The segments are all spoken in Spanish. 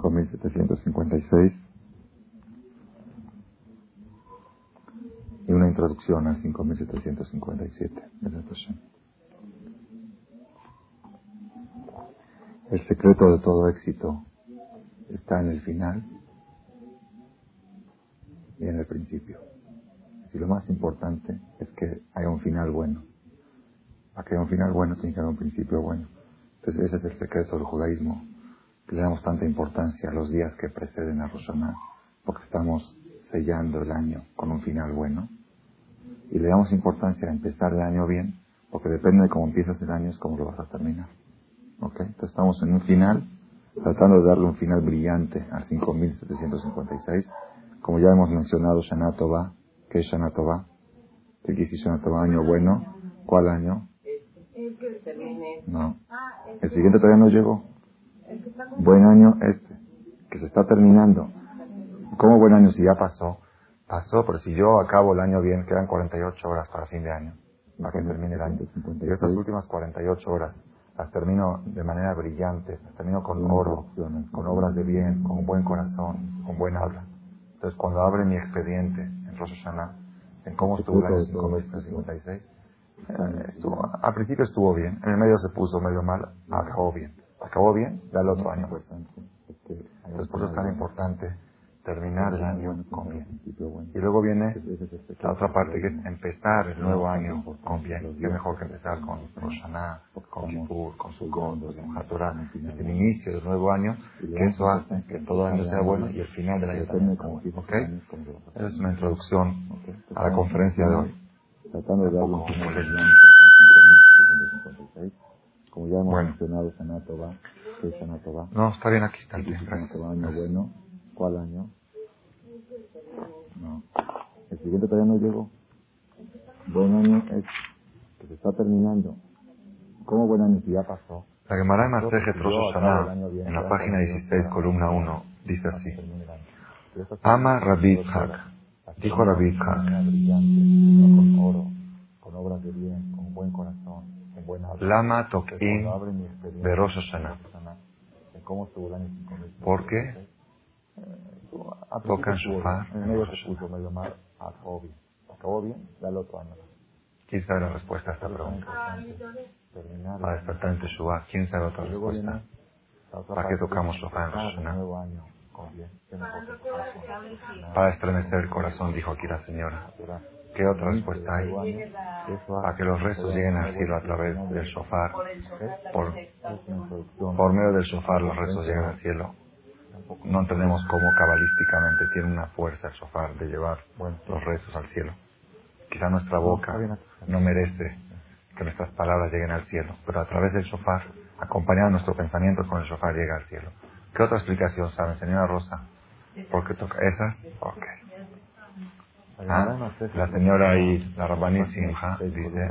5756 y una introducción al 5757. El secreto de todo éxito está en el final y en el principio. Si lo más importante es que haya un final bueno. Para que haya un final bueno tiene que haber un principio bueno. Entonces ese es el secreto del judaísmo. Que le damos tanta importancia a los días que preceden a Roshaná, porque estamos sellando el año con un final bueno. Y le damos importancia a empezar el año bien, porque depende de cómo empiezas el año es cómo lo vas a terminar. ¿Ok? Entonces estamos en un final, tratando de darle un final brillante al 5756. Como ya hemos mencionado, Shana Tova, ¿qué es Shana Tova? ¿Qué quiere decir Shana Tova? ¿Año bueno? ¿Cuál año? No. El siguiente todavía no llegó. Buen año este, que se está terminando. ¿Cómo buen año si ya pasó? Pasó, pero si yo acabo el año bien, quedan 48 horas para fin de año, para que termine el año. Y estas últimas 48 horas las termino de manera brillante, las termino con oro, con obras de bien, con buen corazón, con buen habla. Entonces, cuando abre mi expediente en Rosh Hashanah, en cómo estuvo el año 5356, eh, estuvo, al principio estuvo bien, en el medio se puso medio mal, acabó bien. Acabó bien, ya el otro año. Entonces, por eso es tan importante terminar el año con bien. Y luego viene la otra parte que es empezar el nuevo año con bien. Qué mejor que empezar con Roshaná, con Kippur, con Sukkot, con Hatorah, el inicio del nuevo año, que eso hace que todo el año sea bueno y el final del año también sea bueno. ¿Ok? Esa es una introducción a la conferencia de hoy. Tratando de como ya hemos mencionado, Sanatova, ¿qué es Sanatova? No, está bien, aquí está el tiempo. año bueno. ¿Cuál año? No. El siguiente todavía no llegó. Buen año es que se está terminando. ¿Cómo buen año si ya pasó? La Gemara de Masejet Rosh en la página 16, columna 1, dice así. Ama Rabbi Hak. Dijo Rabbi Hak. Con obras de bien, con buen corazón, Lama Tokin de Rosh Hashanah. ¿Por qué? tocan shofar. En otro año. ¿Quién sabe la respuesta a esta pregunta? Para despertar en Teshuvah, ¿quién sabe otra respuesta? ¿Para qué tocamos shofar en Rosh Para estremecer el corazón, dijo aquí la señora. ¿Qué otra respuesta hay? Para que los restos lleguen al cielo a través del shofar. Por, por medio del shofar los restos llegan al cielo no entendemos cómo cabalísticamente tiene una fuerza el sofá de llevar los rezos al cielo. Quizá nuestra boca no merece que nuestras palabras lleguen al cielo, pero a través del sofá, acompañado nuestro pensamiento con el sofá, llega al cielo. ¿Qué otra explicación saben, señora Rosa? ¿Por qué toca esas? Ok. Ah, la señora ahí, la Rabbanit Simha, dice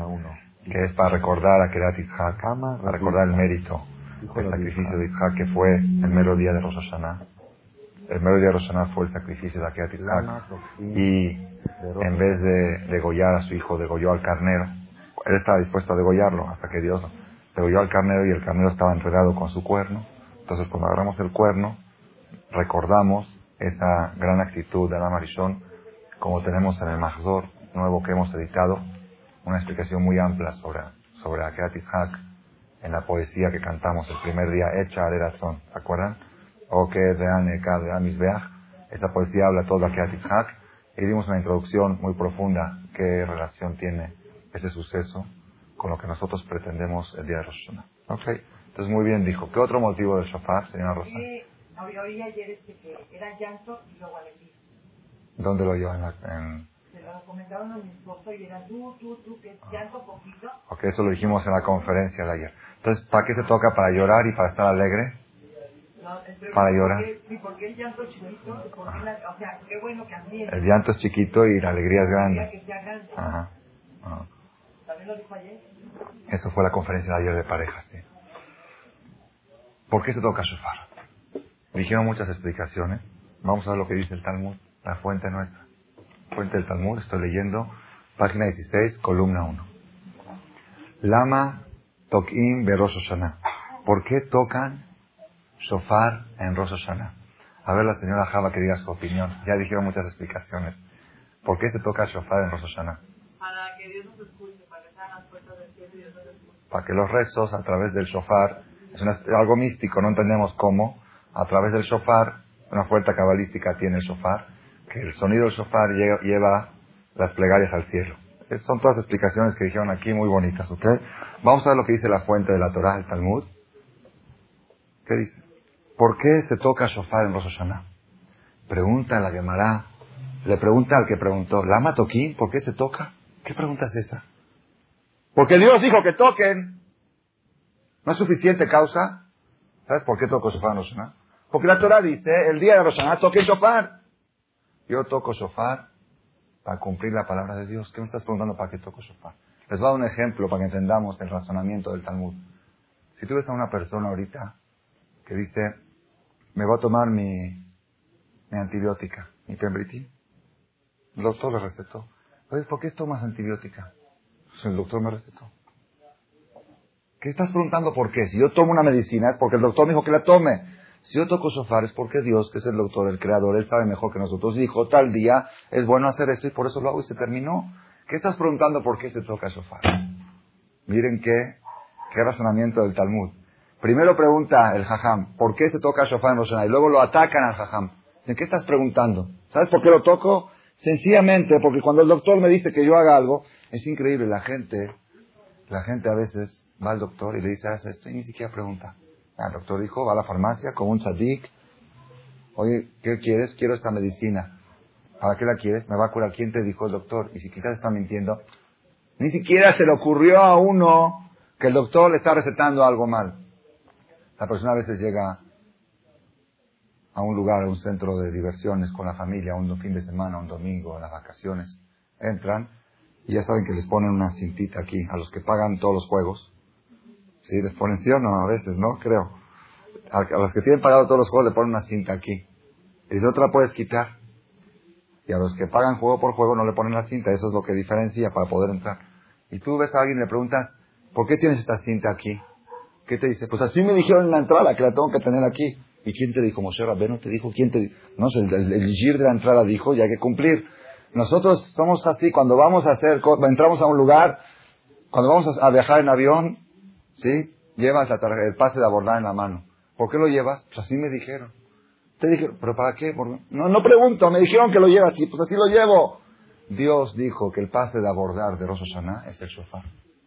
que es para recordar a Kerat para recordar el mérito el sacrificio de Isaac, que fue el mero día de Rosh El mero día de Rosh fue el sacrificio de Akiat Y en vez de degollar a su hijo, degolló al carnero. Él estaba dispuesto a degollarlo hasta que Dios degolló al carnero y el carnero estaba enredado con su cuerno. Entonces, cuando agarramos el cuerno, recordamos esa gran actitud de la Marichón, como tenemos en el Mahzor nuevo que hemos editado, una explicación muy amplia sobre, sobre Akiat en la poesía que cantamos el primer día, Hecha de razón, ¿se acuerdan? O que es de Aneka, de Amisbeach. Esta poesía habla todo de Akiat y dimos una introducción muy profunda qué relación tiene ese suceso con lo que nosotros pretendemos el día de Rosh Hashanah. Ok, entonces muy bien dijo. ¿Qué otro motivo del shofar, señora Rosa? Oí ayer este que era llanto y luego alegría. ¿Dónde lo llevan? En, lo comentaron a mi esposo y era tú, tú, tú, que llanto poquito. Ok, eso lo dijimos en la conferencia de ayer. Entonces, ¿para qué se toca? ¿Para llorar y para estar alegre? para llorar. ¿Por qué el llanto es chiquito? o sea, qué bueno que El llanto es chiquito y la alegría es grande. Ajá. ¿También lo dijo ayer? Eso fue la conferencia de ayer de parejas, sí. ¿Por qué se toca shofar? Dijeron muchas explicaciones. Vamos a ver lo que dice el Talmud, la fuente nuestra. Fuente del Talmud, estoy leyendo, página 16, columna 1. Lama Tokim Berosh ¿Por qué tocan shofar en Rosh Hashanah. A ver la señora Java que diga su opinión. Ya dijeron muchas explicaciones. ¿Por qué se toca shofar en Rosh Hashanah? Para que Dios nos escuche, para que sean las puertas del cielo y Dios nos escuche. Para que los rezos a través del shofar, es algo místico, no entendemos cómo, a través del shofar, una fuerza cabalística tiene el shofar, el sonido del shofar lleva las plegarias al cielo. son todas explicaciones que dijeron aquí muy bonitas, ¿ok? Vamos a ver lo que dice la fuente de la Torah, el Talmud. ¿Qué dice? ¿Por qué se toca shofar en Rosh Hashanah? Pregunta la Gemara, le pregunta al que preguntó, ¿Lama toquín? ¿Por qué se toca? ¿Qué pregunta es esa? Porque Dios dijo que toquen. ¿No es suficiente causa? ¿Sabes por qué toco shofar en Rosh? Porque la Torah dice, el día de Rosh Hashanah toque shofar. Yo toco shofar para cumplir la palabra de Dios. ¿Qué me estás preguntando para qué toco shofar? Les voy a dar un ejemplo para que entendamos el razonamiento del Talmud. Si tú ves a una persona ahorita que dice, me voy a tomar mi, mi antibiótica, mi pembritin, el doctor le recetó. ¿por qué tomas antibiótica? Pues el doctor me recetó. ¿Qué estás preguntando por qué? Si yo tomo una medicina es porque el doctor me dijo que la tome. Si yo toco sofá es porque Dios, que es el doctor, el creador, Él sabe mejor que nosotros, dijo, tal día es bueno hacer esto y por eso lo hago y se terminó. ¿Qué estás preguntando por qué se toca sofá? Miren qué, qué razonamiento del Talmud. Primero pregunta el jajam, ¿por qué se toca sofá en Rosana? Y luego lo atacan al jajam. ¿De qué estás preguntando? ¿Sabes por qué lo toco? Sencillamente porque cuando el doctor me dice que yo haga algo, es increíble, la gente, la gente a veces va al doctor y le dice, haz esto y ni siquiera pregunta. El doctor dijo, va a la farmacia con un tzadik. Oye, ¿qué quieres? Quiero esta medicina. ¿Para qué la quieres? Me va a curar. ¿Quién te dijo el doctor? Y si quizás está mintiendo, ni siquiera se le ocurrió a uno que el doctor le está recetando algo mal. La persona a veces llega a un lugar, a un centro de diversiones con la familia, un fin de semana, un domingo, en las vacaciones. Entran y ya saben que les ponen una cintita aquí a los que pagan todos los juegos. Sí, les ponen no, a veces, ¿no? Creo. A, los que tienen pagado todos los juegos le ponen una cinta aquí. Y si otra puedes quitar. Y a los que pagan juego por juego no le ponen la cinta. Eso es lo que diferencia para poder entrar. Y tú ves a alguien y le preguntas, ¿por qué tienes esta cinta aquí? ¿Qué te dice? Pues así me dijeron en la entrada que la tengo que tener aquí. ¿Y quién te dijo? Moshe no te dijo. ¿Quién te dijo? No, el, el, el gir de la entrada dijo y hay que cumplir. Nosotros somos así. Cuando vamos a hacer, entramos a un lugar, cuando vamos a viajar en avión, ¿Sí? Llevas el pase de abordar en la mano. ¿Por qué lo llevas? Pues así me dijeron. Te dijeron, ¿pero para qué? No, no pregunto, me dijeron que lo llevas, y pues así lo llevo. Dios dijo que el pase de abordar de Rosh es el shofar.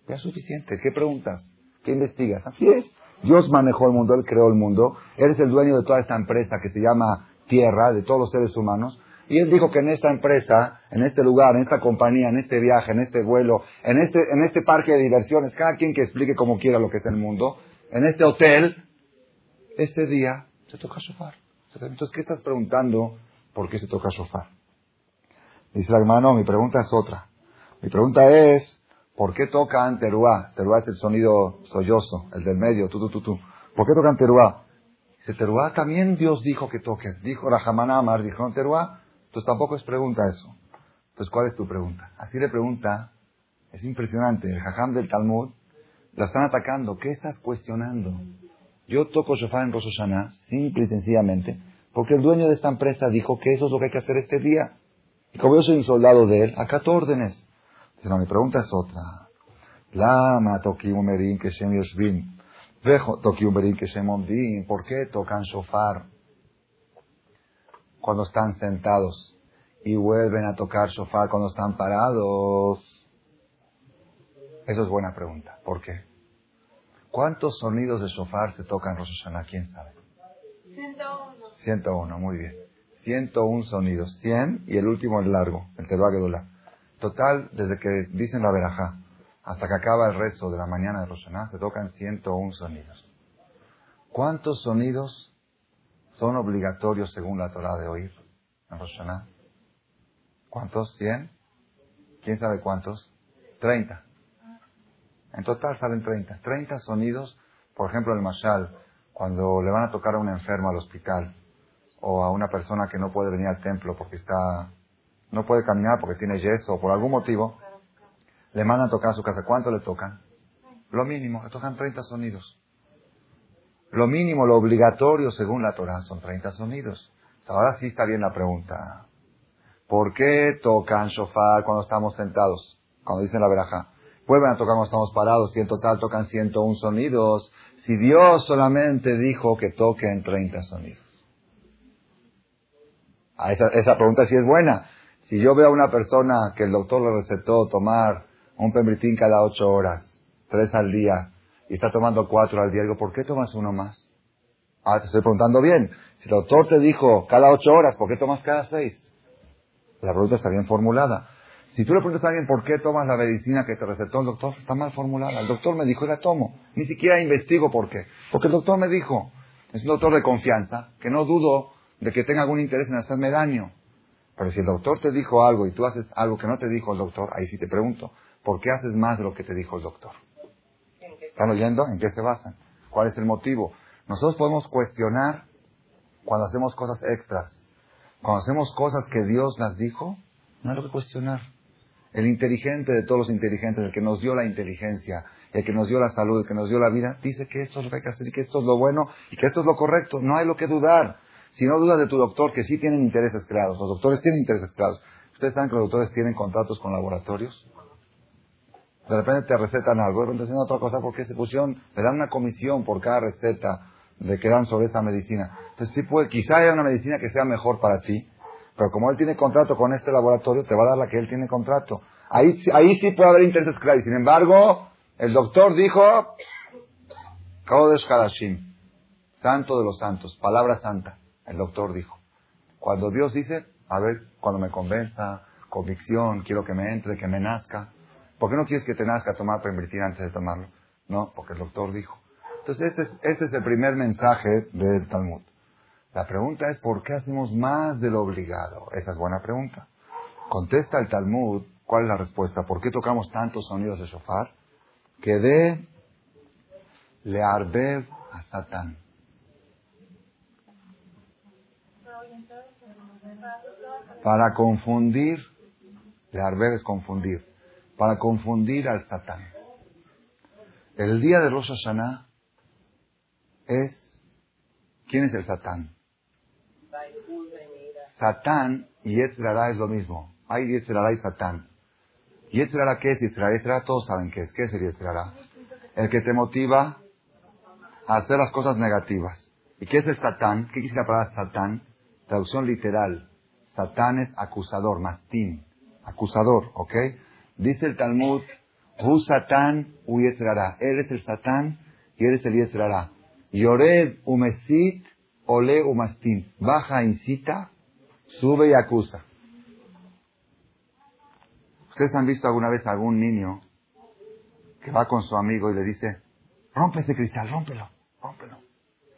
Ya es suficiente. ¿Qué preguntas? ¿Qué investigas? Así es. Dios manejó el mundo, Él creó el mundo. Él el dueño de toda esta empresa que se llama Tierra, de todos los seres humanos. Y él dijo que en esta empresa, en este lugar, en esta compañía, en este viaje, en este vuelo, en este, en este parque de diversiones, cada quien que explique como quiera lo que es el mundo, en este hotel, este día se toca sofá. Entonces, ¿qué estás preguntando? ¿Por qué se toca sofá? Dice el hermano, mi pregunta es otra. Mi pregunta es, ¿por qué tocan teruá? Teruá es el sonido sollozo, el del medio, tu, tu, tu, tu. ¿Por qué tocan teruá? Dice, teruá también Dios dijo que toque. Dijo Rahamana Amar, dijo teruá. Entonces tampoco es pregunta eso. Entonces, ¿cuál es tu pregunta? Así le pregunta, es impresionante, el jajam del Talmud, la están atacando. ¿Qué estás cuestionando? Yo toco shofar en Rosh simple y sencillamente, porque el dueño de esta empresa dijo que eso es lo que hay que hacer este día. Y como yo soy un soldado de él, acato órdenes. No, mi pregunta es otra. Lama tokiumerin que shem yoshvim. Vejo tokiumerin que shem ¿Por qué tocan shofar? Cuando están sentados y vuelven a tocar shofar cuando están parados? Eso es buena pregunta. ¿Por qué? ¿Cuántos sonidos de shofar se tocan en Rosh Hashanah? ¿Quién sabe? 101. 101, muy bien. 101 sonidos. 100 y el último es largo, el Teruah Gedulá. Total, desde que dicen la verajá hasta que acaba el rezo de la mañana de Rosh Hashanah, se tocan 101 sonidos. ¿Cuántos sonidos son obligatorios según la Torah de oír en Rosh ¿Cuántos? ¿Cien? ¿Quién sabe cuántos? Treinta. En total salen treinta. Treinta sonidos, por ejemplo, el mashal, cuando le van a tocar a un enfermo al hospital, o a una persona que no puede venir al templo porque está, no puede caminar porque tiene yeso o por algún motivo, le mandan a tocar a su casa. ¿Cuánto le tocan? Lo mínimo, le tocan treinta sonidos. Lo mínimo, lo obligatorio según la Torah son 30 sonidos. Ahora sí está bien la pregunta. ¿Por qué tocan shofar cuando estamos sentados? Cuando dicen la veraja. Vuelven a tocar cuando estamos parados y en total tocan 101 sonidos. Si Dios solamente dijo que toquen 30 sonidos. Ah, esa, esa pregunta sí es buena. Si yo veo a una persona que el doctor le recetó tomar un pembritín cada 8 horas, 3 al día, y está tomando 4 al día, digo, ¿por qué tomas uno más? Ah, te estoy preguntando bien. Si el doctor te dijo cada 8 horas, ¿por qué tomas cada 6? La pregunta está bien formulada. Si tú le preguntas a alguien por qué tomas la medicina que te recetó el doctor, está mal formulada. El doctor me dijo la tomo. Ni siquiera investigo por qué. Porque el doctor me dijo. Es un doctor de confianza, que no dudo de que tenga algún interés en hacerme daño. Pero si el doctor te dijo algo y tú haces algo que no te dijo el doctor, ahí sí te pregunto, ¿por qué haces más de lo que te dijo el doctor? ¿Están oyendo? ¿En qué se basan? ¿Cuál es el motivo? Nosotros podemos cuestionar cuando hacemos cosas extras. Cuando hacemos cosas que Dios las dijo, no hay lo que cuestionar. El inteligente de todos los inteligentes, el que nos dio la inteligencia, el que nos dio la salud, el que nos dio la vida, dice que esto es lo que hay que hacer y que esto es lo bueno y que esto es lo correcto. No hay lo que dudar. Si no dudas de tu doctor, que sí tienen intereses creados. Los doctores tienen intereses creados. ¿Ustedes saben que los doctores tienen contratos con laboratorios? De repente te recetan algo, de repente otra cosa porque se pusieron, le dan una comisión por cada receta de que dan sobre esa medicina. Entonces sí puede, quizá haya una medicina que sea mejor para ti, pero como él tiene contrato con este laboratorio, te va a dar la que él tiene contrato. Ahí, ahí sí puede haber intereses claros. Sin embargo, el doctor dijo, Kodesh Hadashim, santo de los santos, palabra santa. El doctor dijo. Cuando Dios dice, a ver, cuando me convenza, convicción, quiero que me entre, que me nazca. ¿Por qué no quieres que te nazca tomar para invertir antes de tomarlo? No, porque el doctor dijo. Entonces, este es, este es el primer mensaje del Talmud. La pregunta es, ¿por qué hacemos más de lo obligado? Esa es buena pregunta. Contesta el Talmud, ¿cuál es la respuesta? ¿Por qué tocamos tantos sonidos de shofar? Que de learbev a Satán. Para confundir, learbev es confundir, para confundir al Satán. El día de Rosh Hashanah es, ¿quién es el Satán? Satán y Yetzirah es lo mismo. Hay Yetzirah y Satán. ¿Yetzirah qué es Yetzirah? todos saben qué es. ¿Qué es el Yetzirah? El que te motiva a hacer las cosas negativas. ¿Y qué es el Satán? ¿Qué quiere la palabra Satán? Traducción literal. Satán es acusador, mastín. Acusador, ¿ok? Dice el Talmud, Hu Satán, U Yetzirah. Él es el Satán y él es el Yetzirah. Yored umesit, ole umastin. Baja, incita, sube y acusa. ¿Ustedes han visto alguna vez a algún niño que va con su amigo y le dice, rompe ese cristal, rómpelo, rómpelo?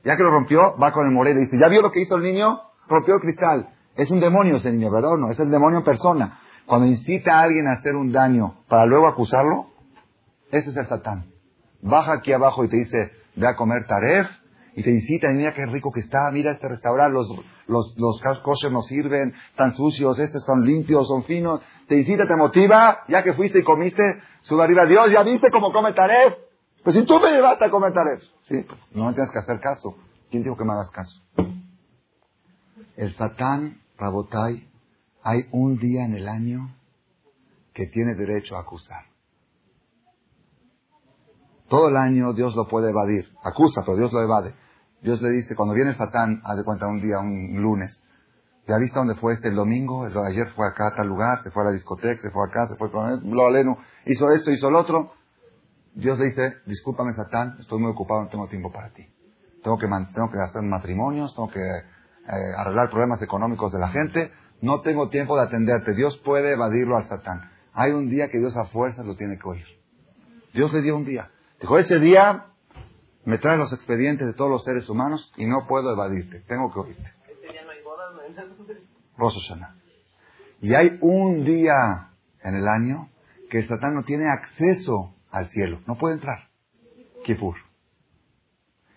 Ya que lo rompió, va con el moreno y dice, ¿ya vio lo que hizo el niño? Rompió el cristal. Es un demonio ese niño, ¿verdad no? Es el demonio en persona. Cuando incita a alguien a hacer un daño para luego acusarlo, ese es el satán. Baja aquí abajo y te dice, ve a comer taref, y te incita, mira qué rico que está, mira este restaurante, los, los, los kosher nos sirven, tan sucios, estos son limpios, son finos, te incita, te motiva, ya que fuiste y comiste, sube arriba, Dios, ¿ya viste cómo come taref? Pues si tú me llevaste a comer taref, sí, no me tienes que hacer caso. ¿Quién dijo que me hagas caso? El Satán, Rabotai, hay un día en el año que tiene derecho a acusar. Todo el año Dios lo puede evadir. Acusa, pero Dios lo evade. Dios le dice, cuando viene Satán, haz de cuenta un día, un lunes, ¿ya viste dónde fue este el domingo? Ayer fue acá a tal lugar, se fue a la discoteca, se fue acá, se fue con lo aleno, hizo esto, hizo lo otro. Dios le dice, discúlpame Satán, estoy muy ocupado, no tengo tiempo para ti. Tengo que, tengo que hacer matrimonios, tengo que eh, arreglar problemas económicos de la gente, no tengo tiempo de atenderte. Dios puede evadirlo al Satán. Hay un día que Dios a fuerzas lo tiene que oír. Dios le dio un día. Dijo, ese día me trae los expedientes de todos los seres humanos y no puedo evadirte. Tengo que oírte. Rosh Hashanah. Y hay un día en el año que el Satán no tiene acceso al cielo. No puede entrar. Kippur.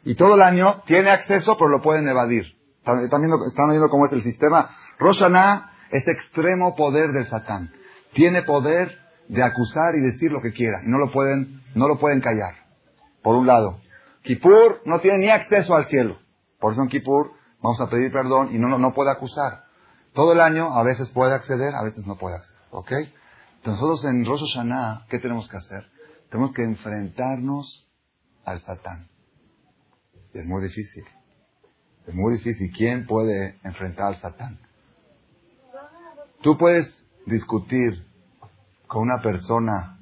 Y todo el año tiene acceso, pero lo pueden evadir. ¿Están, viendo, están viendo cómo es el sistema? Rosh Hashanah es extremo poder del Satán. Tiene poder de acusar y decir lo que quiera. Y no lo pueden, no lo pueden callar. Por un lado. Kippur no tiene ni acceso al cielo. Por eso en Kippur vamos a pedir perdón y no, no puede acusar. Todo el año a veces puede acceder, a veces no puede acceder. ¿Ok? Entonces nosotros en Rosh Hashanah, ¿qué tenemos que hacer? Tenemos que enfrentarnos al Satán. Es muy difícil. Es muy difícil. ¿Quién puede enfrentar al Satán? Tú puedes discutir con una persona,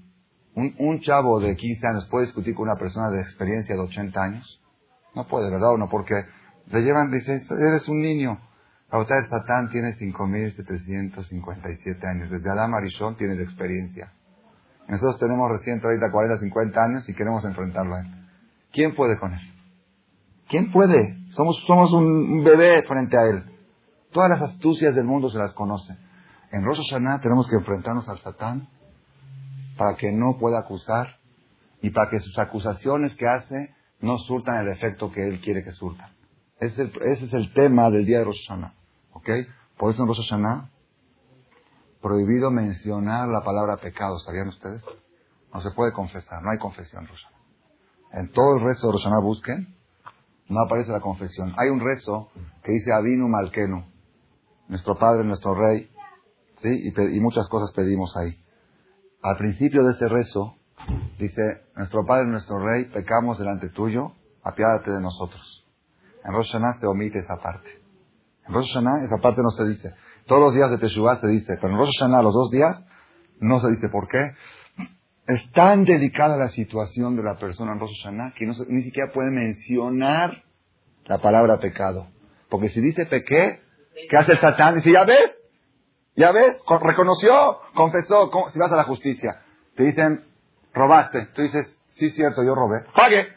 un, chavo de 15 años puede discutir con una persona de experiencia de 80 años. No puede, ¿verdad o no? Porque le llevan, dice, eres un niño. Otra el Satán tiene 5.757 años. Desde Adam Arishon tiene de experiencia. Nosotros tenemos recién 30, 40, 50 años y queremos enfrentarlo a él. ¿Quién puede con él? ¿Quién puede? Somos, somos un bebé frente a él. Todas las astucias del mundo se las conoce. En Rosh tenemos que enfrentarnos al Satán para que no pueda acusar y para que sus acusaciones que hace no surtan el efecto que él quiere que surtan. Ese es el, tema del día de Rosh. ¿Ok? Por eso en Rosh prohibido mencionar la palabra pecado. ¿Sabían ustedes? No se puede confesar, no hay confesión en. En todo el resto de Rosh busquen, no aparece la confesión. Hay un rezo que dice Avinu Malkenu, nuestro Padre, nuestro Rey, y muchas cosas pedimos ahí. Al principio de ese rezo, dice, nuestro Padre, nuestro Rey, pecamos delante tuyo, apiádate de nosotros. En Rosh Hashanah se omite esa parte. En Rosh Hashanah esa parte no se dice. Todos los días de Teshuvah se dice, pero en Rosh Hashanah los dos días no se dice. ¿Por qué? Es tan delicada la situación de la persona en Rosh Hashanah que no se, ni siquiera puede mencionar la palabra pecado. Porque si dice pequé, ¿qué hace el Satán? Dice, ¿ya ves? ¿Ya ves? Con, reconoció, confesó. Si vas a la justicia, te dicen, robaste. Tú dices, sí, cierto, yo robé. ¡Pague!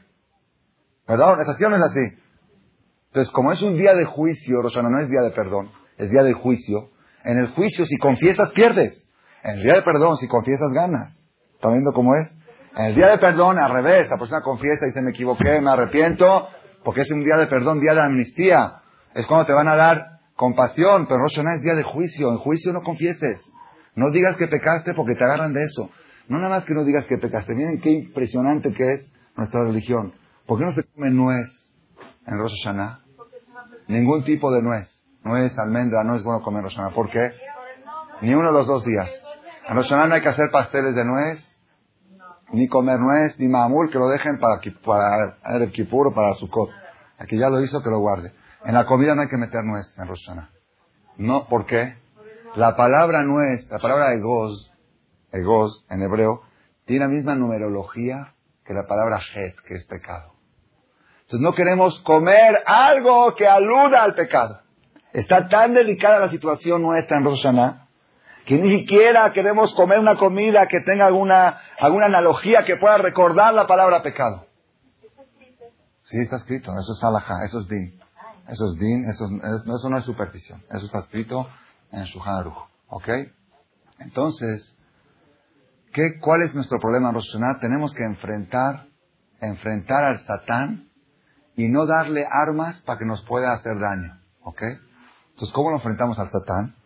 ¿Verdad? ¿Es así no es así? Entonces, como es un día de juicio, Rosh Hashanah no es día de perdón, es día de juicio. En el juicio, si confiesas, pierdes. En el día de perdón, si confiesas, ganas. ¿Están viendo cómo es? En el día de perdón, al revés, la persona confiesa y dice, me equivoqué, me arrepiento, porque es un día de perdón, día de amnistía. Es cuando te van a dar compasión, pero Rosh Hashanah es día de juicio. En juicio no confieses. No digas que pecaste porque te agarran de eso. No nada más que no digas que pecaste. Miren qué impresionante que es nuestra religión. ¿Por qué no se come nuez en Rosh? Ningún tipo de nuez. Nuez, almendra, no es bueno comer en Rosh. ¿Por qué? Ni uno de los dos días. En Rosh no hay que hacer pasteles de nuez, ni comer nuez, ni mamul, que lo dejen para, para el Kippur o para Sukkot. Aquí ya lo hizo, que lo guarde. En la comida no hay que meter nuez en Rosh. No, ¿por qué? La palabra nuez, la palabra egoz, egoz en hebreo, tiene la misma numerología que la palabra het, que es pecado. Entonces no queremos comer algo que aluda al pecado. Está tan delicada la situación nuestra en Rosh que ni siquiera queremos comer una comida que tenga alguna, alguna analogía que pueda recordar la palabra pecado. Sí, está escrito. Eso es alajá, eso es din. Eso es din, eso, no es superstición. Eso está escrito en Shulchan. ¿Ok? Entonces, ¿qué, ¿cuál es nuestro problema en Rosh? Tenemos que enfrentar, enfrentar al Satán y no darle armas para que nos pueda hacer daño. ¿Ok? Entonces, ¿cómo lo enfrentamos al Satán?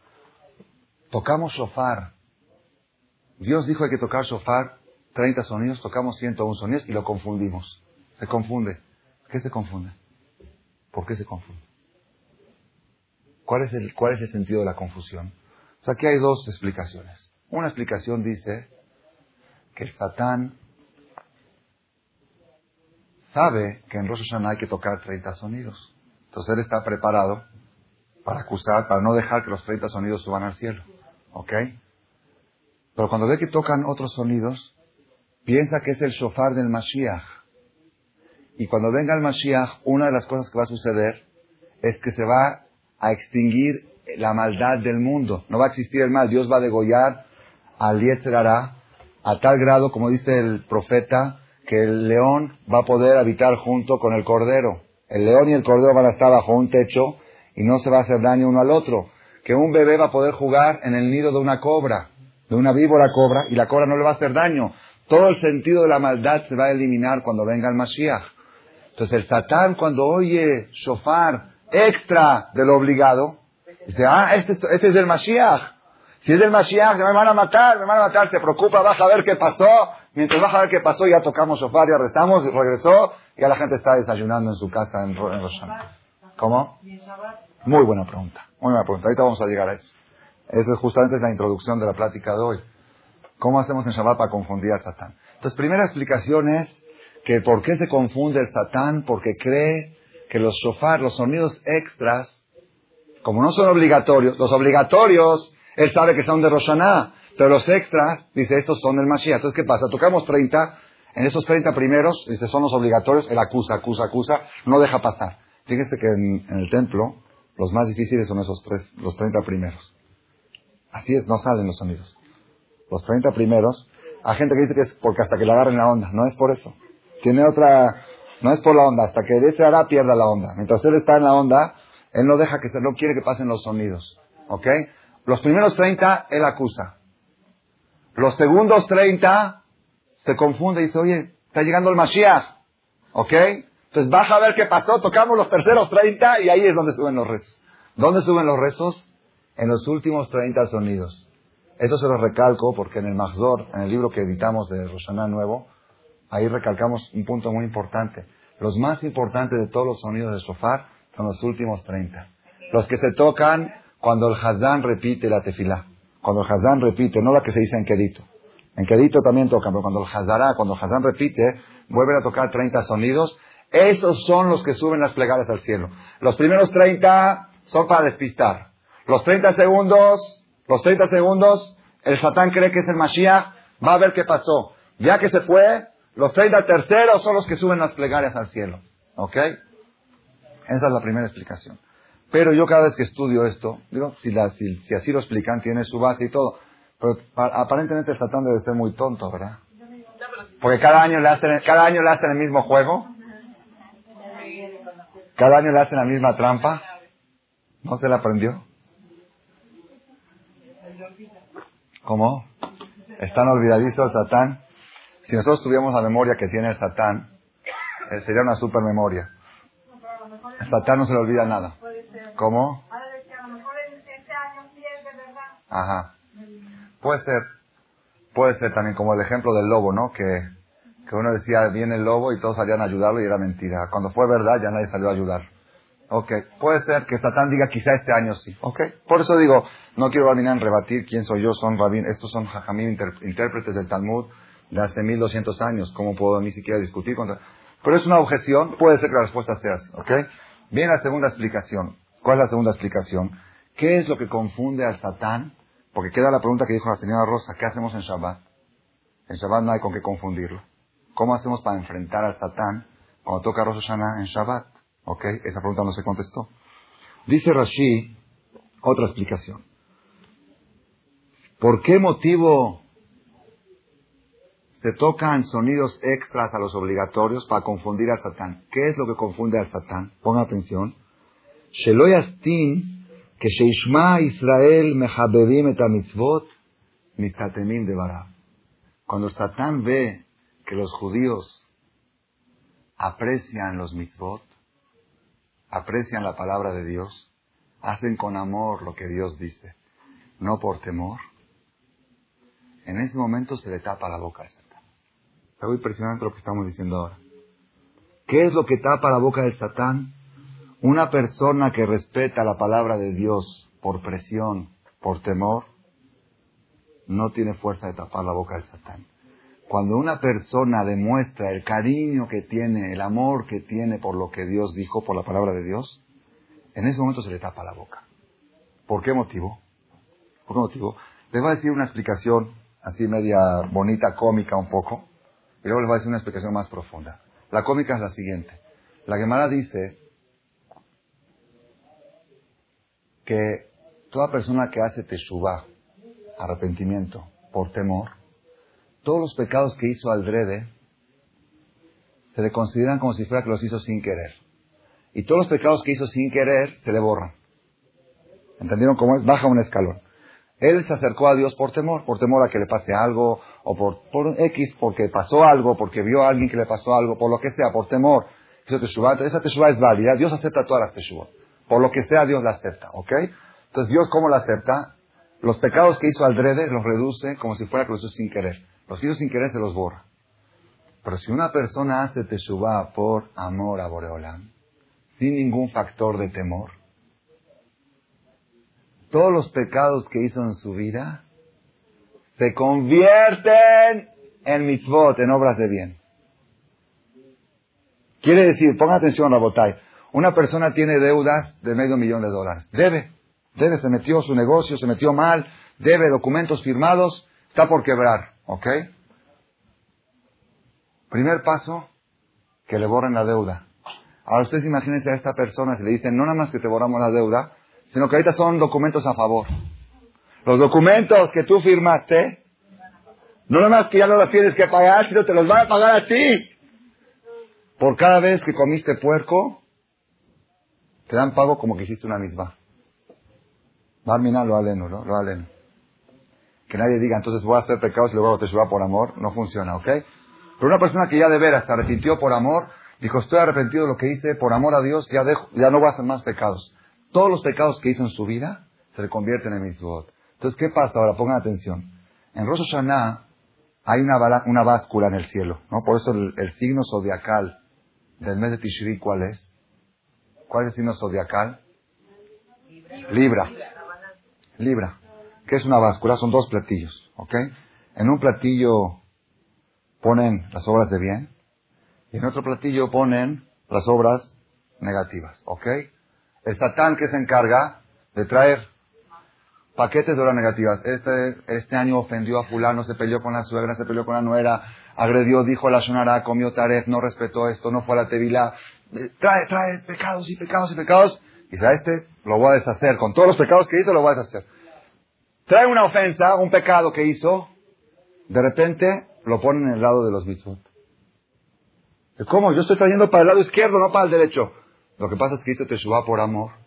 Tocamos shofar. Dios dijo hay que tocar shofar 30 sonidos, tocamos 101 sonidos y lo confundimos. Se confunde. ¿Qué se confunde? ¿Por qué se confunde? ¿Cuál es el, cuál es el sentido de la confusión? O sea, aquí hay dos explicaciones. Una explicación dice que el Satán sabe que en Rosh Hashanah hay que tocar 30 sonidos. Entonces él está preparado para acusar, para no dejar que los 30 sonidos suban al cielo. ¿Ok? Pero cuando ve que tocan otros sonidos, piensa que es el shofar del Mashiach. Y cuando venga el Mashiach, una de las cosas que va a suceder es que se va a extinguir la maldad del mundo. No va a existir el mal. Dios va a degollar al Yetzerará a tal grado, como dice el profeta, que el león va a poder habitar junto con el cordero. El león y el cordero van a estar bajo un techo y no se va a hacer daño uno al otro. Que un bebé va a poder jugar en el nido de una cobra, de una víbora cobra, y la cobra no le va a hacer daño. Todo el sentido de la maldad se va a eliminar cuando venga el Mashiach. Entonces el Satán cuando oye shofar extra de lo obligado, dice, ah, este, este es del Mashiach. Si es del Mashiach, me van a matar, me van a matar, se preocupa, vas a ver qué pasó, mientras baja a ver qué pasó, ya tocamos shofar, ya rezamos, regresó, ya la gente está desayunando en su casa en, en Rosh Hashanah. ¿Cómo? Muy buena pregunta, muy buena pregunta. Ahorita vamos a llegar a eso. Esa es justamente la introducción de la plática de hoy. ¿Cómo hacemos en Shabbat para confundir al Satán? Entonces, primera explicación es que por qué se confunde el Satán, porque cree que los shofar, los sonidos extras, como no son obligatorios, los obligatorios, él sabe que son de Roshaná, pero los extras, dice, estos son del Mashiach. Entonces, ¿qué pasa? Tocamos 30, en esos 30 primeros, dice, son los obligatorios, él acusa, acusa, acusa, no deja pasar. Fíjense que en, en el templo, los más difíciles son esos tres, los 30 primeros. Así es, no salen los sonidos. Los 30 primeros, hay gente que dice que es porque hasta que le agarren la onda. No es por eso. Tiene otra, no es por la onda. Hasta que ese hará pierda la onda. Mientras él está en la onda, él no deja que se, no quiere que pasen los sonidos. ¿Ok? Los primeros 30, él acusa. Los segundos 30, se confunde y dice, oye, está llegando el Mashiach. ¿Ok? Entonces baja a ver qué pasó, tocamos los terceros 30 y ahí es donde suben los rezos. ¿Dónde suben los rezos? En los últimos 30 sonidos. Eso se lo recalco porque en el Mahzor, en el libro que editamos de Roshaná Nuevo, ahí recalcamos un punto muy importante. Los más importantes de todos los sonidos de shofar son los últimos 30. Los que se tocan cuando el Hazán repite la tefilá. Cuando el Hazán repite, no la que se dice en Kedito. En Kedito también tocan, pero cuando el Hazará, cuando el Hazán repite, vuelven a tocar 30 sonidos. Esos son los que suben las plegarias al cielo. Los primeros 30 son para despistar. Los 30 segundos, los 30 segundos, el Satán cree que es el Mashiach, va a ver qué pasó. Ya que se fue, los 30 terceros son los que suben las plegarias al cielo. ¿Ok? Esa es la primera explicación. Pero yo cada vez que estudio esto, digo, si, la- si, así lo explican, tiene su base y todo. Pero pa- aparentemente el Satán debe ser muy tonto, ¿verdad? Porque cada año le hacen, cada año le hacen el mismo juego. Cada año le hacen la misma trampa. ¿No se la aprendió? ¿Cómo? Es tan olvidadizo el Satán. Si nosotros tuviéramos la memoria que tiene el Satán, eh, sería una super memoria. El Satán no se le olvida nada. ¿Cómo? Ajá. Puede ser. Puede ser también como el ejemplo del lobo, ¿no? Que, que uno decía, viene el lobo y todos salían a ayudarlo y era mentira. Cuando fue verdad ya nadie salió a ayudar. Ok. Puede ser que Satán diga quizá este año sí. Ok. Por eso digo, no quiero terminar rebatir quién soy yo, son rabín, estos son jajamim, inter- intérpretes del Talmud de hace 1200 años. ¿Cómo puedo ni siquiera discutir contra? Pero es una objeción, puede ser que la respuesta sea así. Ok. Viene la segunda explicación. ¿Cuál es la segunda explicación? ¿Qué es lo que confunde al Satán? Porque queda la pregunta que dijo la señora Rosa, ¿qué hacemos en Shabbat? En Shabbat no hay con qué confundirlo. ¿Cómo hacemos para enfrentar al Satán cuando toca Rosh Hashanah en Shabbat? ¿Ok? Esa pregunta no se contestó. Dice Rashi, otra explicación. ¿Por qué motivo se tocan sonidos extras a los obligatorios para confundir al Satán. ¿Qué es lo que confunde al Satán? Ponga atención. Sheloy Astin, que Sheishma Israel mehabebim et mitzvot, mistatemim de Cuando Satán ve que los judíos aprecian los mitzvot, aprecian la palabra de Dios, hacen con amor lo que Dios dice, no por temor, en ese momento se le tapa la boca a algo impresionante lo que estamos diciendo ahora. ¿Qué es lo que tapa la boca del Satán? Una persona que respeta la palabra de Dios por presión, por temor, no tiene fuerza de tapar la boca del Satán. Cuando una persona demuestra el cariño que tiene, el amor que tiene por lo que Dios dijo, por la palabra de Dios, en ese momento se le tapa la boca. ¿Por qué motivo? ¿Por qué motivo? Les voy a decir una explicación así media bonita, cómica un poco, y luego les voy a decir una explicación más profunda. La cómica es la siguiente. La Gemara dice que toda persona que hace teshuvah, arrepentimiento, por temor, todos los pecados que hizo al drede se le consideran como si fuera que los hizo sin querer. Y todos los pecados que hizo sin querer se le borran. ¿Entendieron cómo es? Baja un escalón. Él se acercó a Dios por temor, por temor a que le pase algo, o por, por X, porque pasó algo, porque vio a alguien que le pasó algo, por lo que sea, por temor. Teshuvah. Entonces, esa es válida. Dios acepta todas las teshuvah. Por lo que sea, Dios la acepta, ¿ok? Entonces, Dios, ¿cómo la acepta? Los pecados que hizo al drede los reduce como si fuera que los hizo sin querer. Los hizo sin querer se los borra. Pero si una persona hace teshuvah por amor a Boreolam, sin ningún factor de temor, todos los pecados que hizo en su vida se convierten en mitzvot, en obras de bien. Quiere decir, pongan atención, Rabotay, una persona tiene deudas de medio millón de dólares. Debe, debe, se metió su negocio, se metió mal, debe documentos firmados, está por quebrar, ¿ok? Primer paso, que le borren la deuda. Ahora ustedes imagínense a esta persona si le dicen, no nada más que te borramos la deuda, sino que ahorita son documentos a favor. Los documentos que tú firmaste, no nada más que ya no los tienes que pagar, sino te los van a pagar a ti. Por cada vez que comiste puerco, te dan pago como que hiciste una misma. Barmina lo aleno, ¿no? Lo aleno. Que nadie diga, entonces voy a hacer pecados y luego te suba por amor. No funciona, ¿ok? Pero una persona que ya de veras se arrepintió por amor, dijo, estoy arrepentido de lo que hice, por amor a Dios, ya, dejo, ya no voy a hacer más pecados. Todos los pecados que hizo en su vida se le convierten en mitzvot. Entonces, ¿qué pasa ahora? Pongan atención. En Rosh Hashanah hay una, una báscula en el cielo, ¿no? Por eso el, signo zodiacal del mes de Tishri, ¿cuál es? ¿Cuál es el signo zodiacal? Libra. Libra. ¿Qué es una báscula? Son dos platillos, ¿ok? En un platillo ponen las obras de bien y en otro platillo ponen las obras negativas, ¿ok? El Satán que se encarga de traer paquetes de obras negativas. Este, este año ofendió a fulano, se peleó con la suegra, se peleó con la nuera, agredió, dijo la shonara, comió taref, no respetó esto, no fue a la tevila. Eh, trae, trae pecados y pecados y pecados. Y a este lo voy a deshacer. Con todos los pecados que hizo, lo voy a deshacer. Trae una ofensa, un pecado que hizo. De repente, lo ponen en el lado de los mitzvot. ¿Cómo? Yo estoy trayendo para el lado izquierdo, no para el derecho. Lo que pasa es que hizo Teshuvah por amor.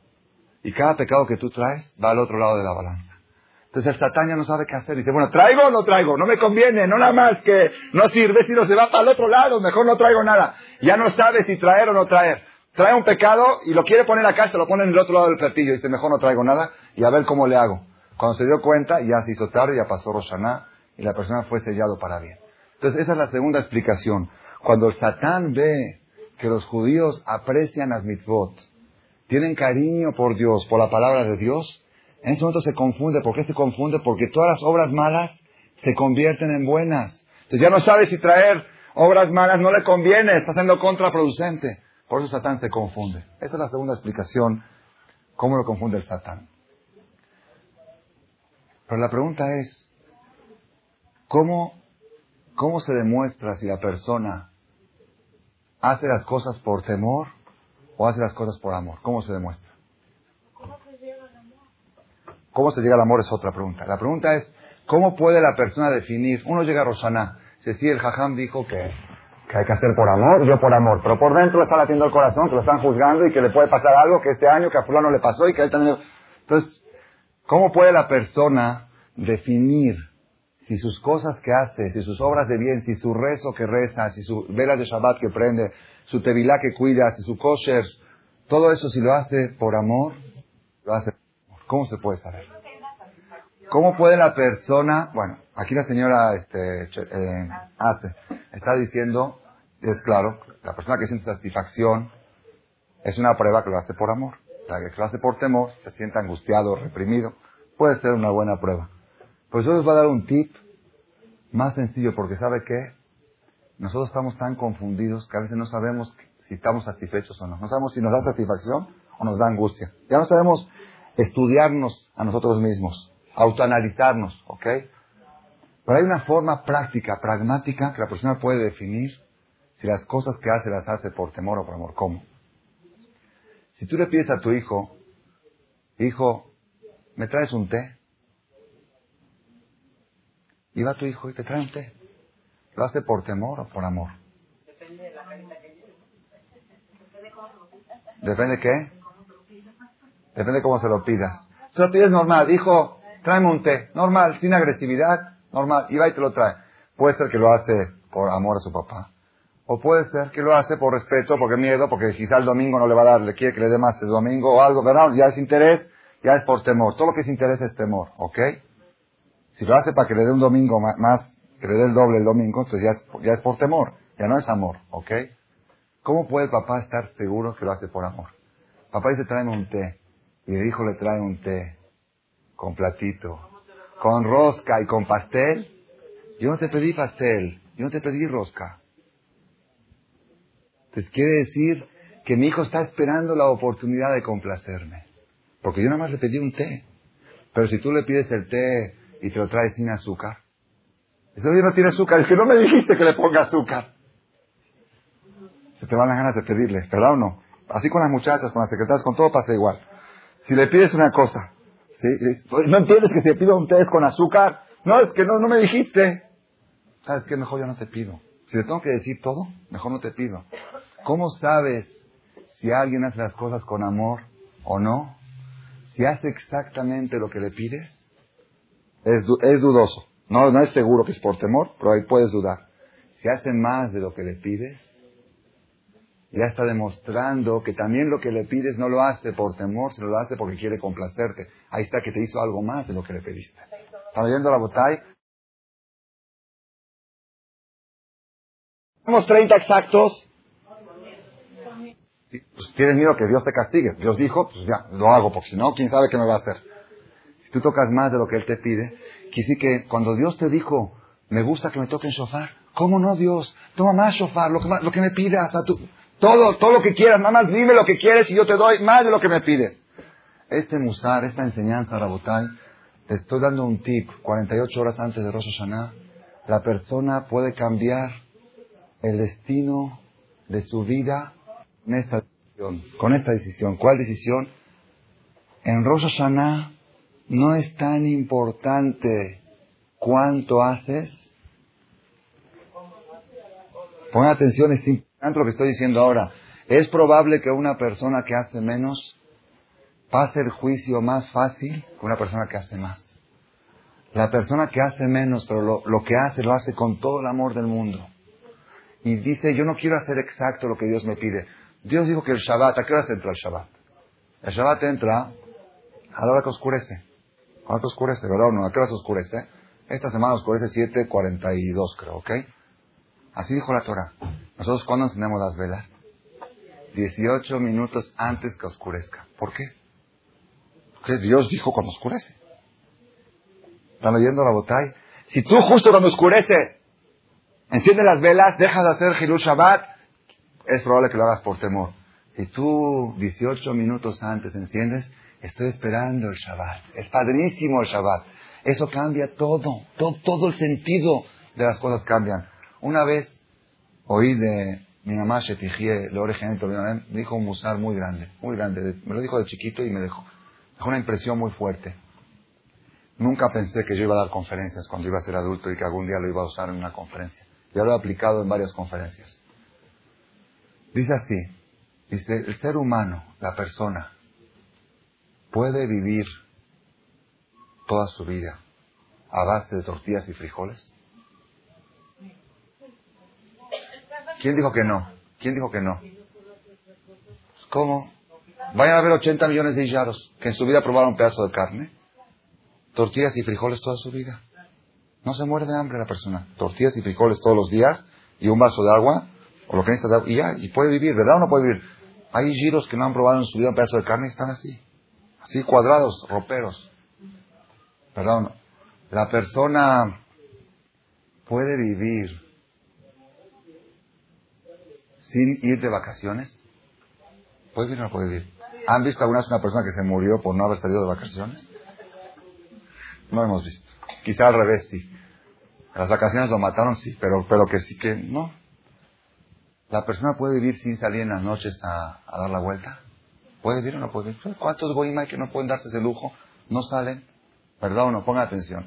Y cada pecado que tú traes va al otro lado de la balanza. Entonces el satán ya no sabe qué hacer. Dice, bueno, ¿traigo o no traigo? No me conviene, no nada más que no sirve, sino se va para el otro lado. Mejor no traigo nada. Ya no sabe si traer o no traer. Trae un pecado y lo quiere poner acá, se lo pone en el otro lado del platillo. Dice, mejor no traigo nada y a ver cómo le hago. Cuando se dio cuenta, ya se hizo tarde, ya pasó Roshaná y la persona fue sellado para bien. Entonces, esa es la segunda explicación. Cuando el Satán ve que los judíos aprecian las mitzvot, tienen cariño por Dios, por la palabra de Dios, en ese momento se confunde. ¿Por qué se confunde? Porque todas las obras malas se convierten en buenas. Entonces ya no sabe si traer obras malas no le conviene, está siendo contraproducente. Por eso Satán se confunde. Esa es la segunda explicación, cómo lo confunde el Satán. Pero la pregunta es, ¿cómo ¿Cómo se demuestra si la persona hace las cosas por temor o hace las cosas por amor? ¿Cómo se demuestra? ¿Cómo se llega al amor? ¿Cómo se llega al amor? Es otra pregunta. La pregunta es, ¿cómo puede la persona definir? Uno llega a Rosana. Si sí, el jajam dijo que, que hay que hacer por amor, yo por amor. Pero por dentro está latiendo el corazón, que lo están juzgando y que le puede pasar algo que este año que a fulano le pasó y que él también... Entonces, ¿cómo puede la persona definir si sus cosas que hace, si sus obras de bien, si su rezo que reza, si su vela de Shabbat que prende, su tevilá que cuida, si su kosher, todo eso si lo hace por amor, lo hace por amor. ¿Cómo se puede saber? ¿Cómo puede la persona, bueno, aquí la señora este, eh, hace, está diciendo, es claro, la persona que siente satisfacción es una prueba que lo hace por amor. La que lo hace por temor, se siente angustiado, reprimido, puede ser una buena prueba. Pues yo les voy a dar un tip más sencillo, porque ¿sabe qué? Nosotros estamos tan confundidos que a veces no sabemos si estamos satisfechos o no. No sabemos si nos da satisfacción o nos da angustia. Ya no sabemos estudiarnos a nosotros mismos, autoanalizarnos, ¿ok? Pero hay una forma práctica, pragmática, que la persona puede definir si las cosas que hace las hace por temor o por amor. ¿Cómo? Si tú le pides a tu hijo, hijo, ¿me traes un té? Y va tu hijo y te trae un té. ¿Lo hace por temor o por amor? Depende de la carita que lleve. Depende cómo se lo pidas. ¿Depende qué? Depende cómo se lo pidas. Se lo pides normal. Hijo, tráeme un té. Normal, sin agresividad. Normal. Y va y te lo trae. Puede ser que lo hace por amor a su papá. O puede ser que lo hace por respeto, porque miedo, porque quizá el domingo no le va a dar, le quiere que le dé más el domingo o algo, ¿verdad? Ya es interés, ya es por temor. Todo lo que es interés es temor, ¿ok? Si lo hace para que le dé un domingo más, que le dé el doble el domingo, entonces ya es, ya es por temor, ya no es amor, ¿ok? ¿Cómo puede el papá estar seguro que lo hace por amor? Papá dice, tráeme un té. Y el hijo le trae un té con platito, con rosca y con pastel. Yo no te pedí pastel, yo no te pedí rosca. Entonces quiere decir que mi hijo está esperando la oportunidad de complacerme. Porque yo nada más le pedí un té. Pero si tú le pides el té y te lo traes sin azúcar, eso no tiene azúcar, es que no me dijiste que le ponga azúcar. Se te van las ganas de pedirle, ¿verdad o no? Así con las muchachas, con las secretarias, con todo pasa igual. Si le pides una cosa, ¿sí? ¿no entiendes que si le pido un té con azúcar? No, es que no, no me dijiste. ¿Sabes qué? Mejor yo no te pido. Si le tengo que decir todo, mejor no te pido. ¿Cómo sabes si alguien hace las cosas con amor o no? Si hace exactamente lo que le pides, es, es dudoso. No, no es seguro que es por temor, pero ahí puedes dudar. Si hace más de lo que le pides, ya está demostrando que también lo que le pides no lo hace por temor, sino lo hace porque quiere complacerte. Ahí está que te hizo algo más de lo que le pediste. ¿Están oyendo la botella? Tenemos 30 exactos. pues tienes miedo que Dios te castigue. Dios dijo, pues ya, lo hago, porque si no, quién sabe qué me va a hacer. Si tú tocas más de lo que Él te pide, quise que cuando Dios te dijo, me gusta que me toquen shofar, ¿cómo no Dios? Toma más shofar, lo que, lo que me pidas a tu... Todo, todo lo que quieras, nada más dime lo que quieres y yo te doy más de lo que me pides. Este musar, esta enseñanza, Rabotai, te estoy dando un tip. 48 horas antes de Rosh Hashanah, la persona puede cambiar el destino de su vida en esta decisión, con esta decisión. ¿Cuál decisión? En Rosh Hashanah no es tan importante cuánto haces. Pon atención, es lo que estoy diciendo ahora. Es probable que una persona que hace menos pase el juicio más fácil que una persona que hace más. La persona que hace menos, pero lo, que hace lo hace con todo el amor del mundo. Y dice, yo no quiero hacer exacto lo que Dios me pide. Dios dijo que el Shabbat, ¿a qué hora se entra el Shabbat? El Shabbat entra a la hora que oscurece. A la hora que oscurece, ¿verdad o no? ¿A qué hora oscurece? Esta semana oscurece 7.42, creo, ¿ok? Así dijo la Torah. Nosotros, ¿cuándo encendemos las velas? 18 minutos antes que oscurezca. ¿Por qué? Porque Dios dijo cuando oscurece. ¿Están oyendo la botay? Si tú justo cuando oscurece enciendes las velas, dejas de hacer Hilul Shabbat, es probable que lo hagas por temor. Si tú 18 minutos antes enciendes, estoy esperando el Shabbat. Es padrísimo el Shabbat. Eso cambia todo, todo, el sentido de las cosas cambian. Una vez oí de mi mamá Shetijie, lo me dijo un musar muy grande, muy grande. Me lo dijo de chiquito y me dejó, dejó una impresión muy fuerte. Nunca pensé que yo iba a dar conferencias cuando iba a ser adulto y que algún día lo iba a usar en una conferencia. Ya lo he aplicado en varias conferencias. Dice así, dice, el ser humano, la persona, puede vivir toda su vida a base de tortillas y frijoles. ¿Quién dijo que no? ¿Quién dijo que no? ¿Cómo? Vayan a ver 80 millones de illaros que en su vida probaron un pedazo de carne, tortillas y frijoles toda su vida. No se muere de hambre la persona. Tortillas y frijoles todos los días y un vaso de agua, o lo que necesita de agua, y ya, y puede vivir, ¿verdad o no puede vivir? Hay giros que no han probado en su vida un pedazo de carne y están así, así cuadrados, roperos. ¿Verdad o no? La persona puede vivir sin ir de vacaciones? ¿Puede vivir o no puede vivir? ¿Han visto alguna vez una persona que se murió por no haber salido de vacaciones? No hemos visto. Quizá al revés, sí. Las vacaciones lo mataron, sí, pero, pero que sí que no. ¿La persona puede vivir sin salir en las noches a, dar la vuelta? ¿Puede vivir o no puede vivir? ¿Cuántos hay que no pueden darse ese lujo? No salen. Perdón, no pongan atención.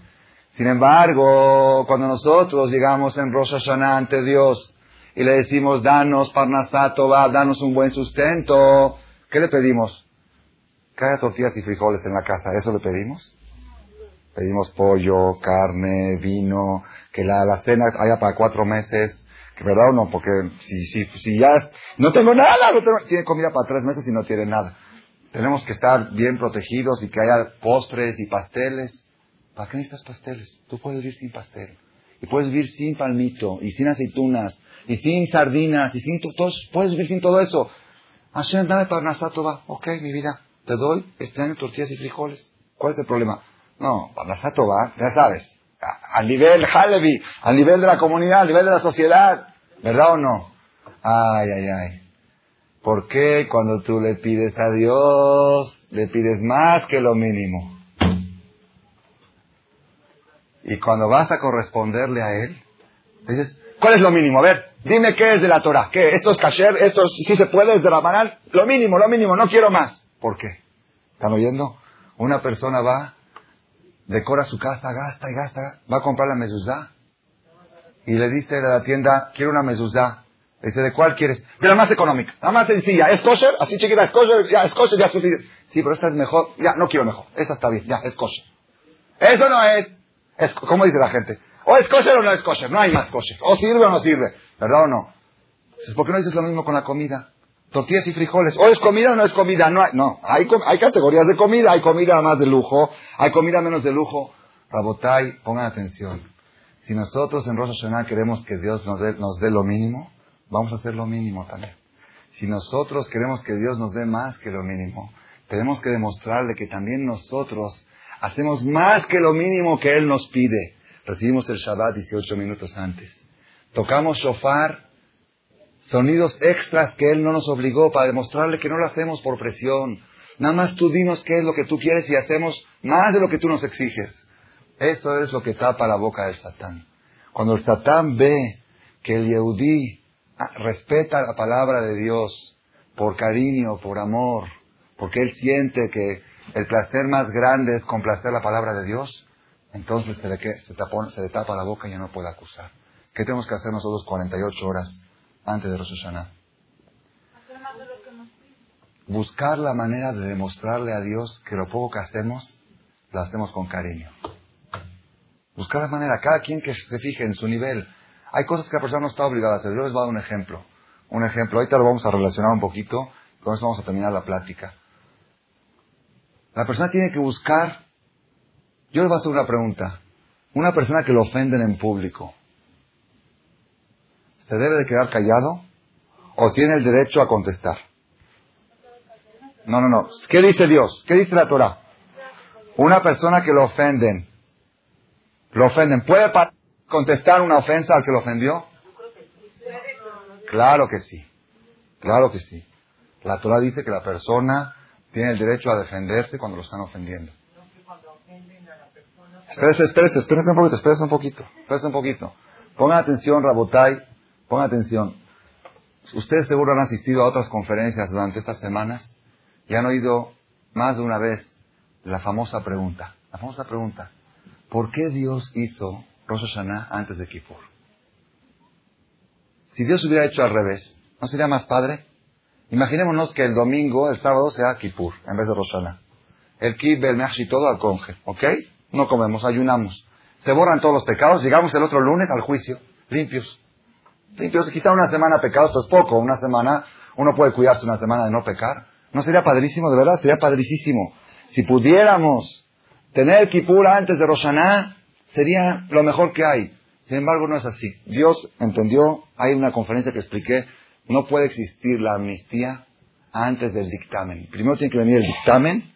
Sin embargo, cuando nosotros llegamos en Rosh Hashanah ante Dios y le decimos, danos parnasato, va, danos un buen sustento, ¿qué le pedimos? Que haya tortillas y frijoles en la casa, ¿eso le pedimos? Pedimos pollo, carne, vino, que la, la cena haya para cuatro meses, verdad o no, porque si, si, si ya no tengo nada, no tengo, tiene comida para tres meses y no tiene nada. Tenemos que estar bien protegidos y que haya postres y pasteles. ¿Para qué necesitas pasteles? Tú puedes vivir sin pastel. Y puedes vivir sin palmito, y sin aceitunas, y sin sardinas, y sin todos, puedes vivir sin todo eso. Hashem, dame va. Ok, mi vida, te doy este año tortillas y frijoles. ¿Cuál es el problema? No, va, ya sabes. A, nivel Halevi, a nivel de la comunidad, a nivel de la sociedad. ¿Verdad o no? Ay, ay, ay. ¿Por qué cuando tú le pides a Dios, le pides más que lo mínimo? Y cuando vas a corresponderle a Él, dices, ¿cuál es lo mínimo? A ver, dime qué es de la Torah. ¿Qué? ¿Esto es kasher? ¿Esto si se puede? ¿Es de Rabanal? Lo mínimo, lo mínimo, no quiero más. ¿Por qué? ¿Están oyendo? Una persona va, decora su casa, gasta y gasta, va a comprar la mezuzá y le dice a la tienda, quiero una mezuzá. Dice, ¿de cuál quieres? De la más económica, la más sencilla. ¿Es kosher? Así chiquita, es kosher, ya es kosher, ya es. Sí, pero esta es mejor. Ya, no quiero mejor. Esta está bien, ya, es kosher. Eso no es. Es, ¿Cómo dice la gente? O es kosher o no es kosher. No hay más kosher. O sirve o no sirve. ¿Verdad o no? ¿Por qué no dices lo mismo con la comida? Tortillas y frijoles. ¿O es comida o no es comida? No hay, no. Hay, categorías de comida. Hay comida más de lujo. Hay comida menos de lujo. Rabotai, pongan atención. Si nosotros en Rosh Hashanah queremos que Dios nos dé, nos dé lo mínimo, vamos a hacer lo mínimo también. Si nosotros queremos que Dios nos dé más que lo mínimo, tenemos que demostrarle que también nosotros Hacemos más que lo mínimo que Él nos pide. Recibimos el Shabbat 18 minutos antes. Tocamos shofar, sonidos extras que Él no nos obligó para demostrarle que no lo hacemos por presión. Nada más tú dinos qué es lo que tú quieres y hacemos más de lo que tú nos exiges. Eso es lo que tapa la boca del Satán. Cuando el Satán ve que el Yehudí ah, respeta la palabra de Dios por cariño, por amor, porque él siente que el placer más grande es complacer la palabra de Dios, entonces se le, se, se le tapa la boca y ya no puede acusar. ¿Qué tenemos que hacer nosotros 48 horas antes de Rosh Hashanah? Buscar la manera de demostrarle a Dios que lo poco que hacemos, lo hacemos con cariño. Buscar la manera, cada quien que se fije en su nivel. Hay cosas que la persona no está obligada a hacer. Yo les voy a dar un ejemplo. Un ejemplo, ahorita lo vamos a relacionar un poquito, con eso vamos a terminar la plática. La persona tiene que buscar. Yo les voy a hacer una pregunta. Una persona que lo ofenden en público, ¿se debe de quedar callado o tiene el derecho a contestar? No, no, no. ¿Qué dice Dios? ¿Qué dice la Torah? Una persona que lo ofenden, lo ofenden, ¿puede contestar una ofensa al que lo ofendió? Claro que sí. Claro que sí. La Torah dice que la persona tiene el derecho a defenderse cuando lo están ofendiendo. Espérese, espérese, espérese un poquito, espérese un poquito, un poquito. Pongan atención, Rabotai, pongan atención. Ustedes seguro han asistido a otras conferencias durante estas semanas y han oído más de una vez la famosa pregunta. La famosa pregunta. ¿Por qué Dios hizo Rosh Hashanah antes de Kippur? Si Dios hubiera hecho al revés, ¿no sería más padre? Imaginémonos que el domingo, el sábado, sea Kippur, en vez de Rosana. El Kib, el y todo al conge, ¿ok? No comemos, ayunamos. Se borran todos los pecados, llegamos el otro lunes al juicio, limpios. Limpios, quizá una semana pecados, esto es poco, una semana, uno puede cuidarse una semana de no pecar. ¿No sería padrísimo, de verdad? Sería padricísimo. Si pudiéramos tener Kippur antes de Roshaná, sería lo mejor que hay. Sin embargo, no es así. Dios entendió, hay una conferencia que expliqué, no puede existir la amnistía antes del dictamen. Primero tiene que venir el dictamen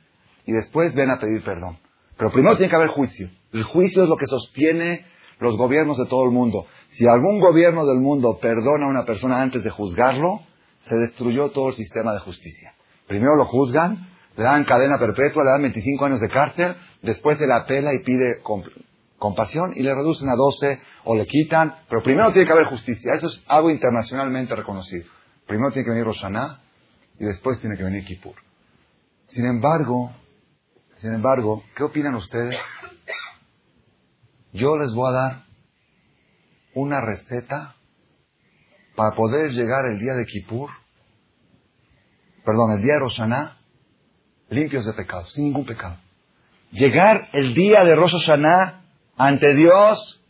y después ven a pedir perdón. Pero primero tiene que haber juicio. El juicio es lo que sostiene los gobiernos de todo el mundo. Si algún gobierno del mundo perdona a una persona antes de juzgarlo, se destruyó todo el sistema de justicia. Primero lo juzgan, le dan cadena perpetua, le dan 25 años de cárcel, después se la apela y pide compasión y le reducen a 12 o le quitan, pero primero tiene que haber justicia. Eso es algo internacionalmente reconocido. Primero tiene que venir Roshaná y después tiene que venir Kippur. Sin embargo, sin embargo, ¿qué opinan ustedes? Yo les voy a dar una receta para poder llegar el día de Kippur, perdón, el día de Roshaná, limpios de pecado, sin ningún pecado. Llegar el día de Rosh Hashanah ante Dios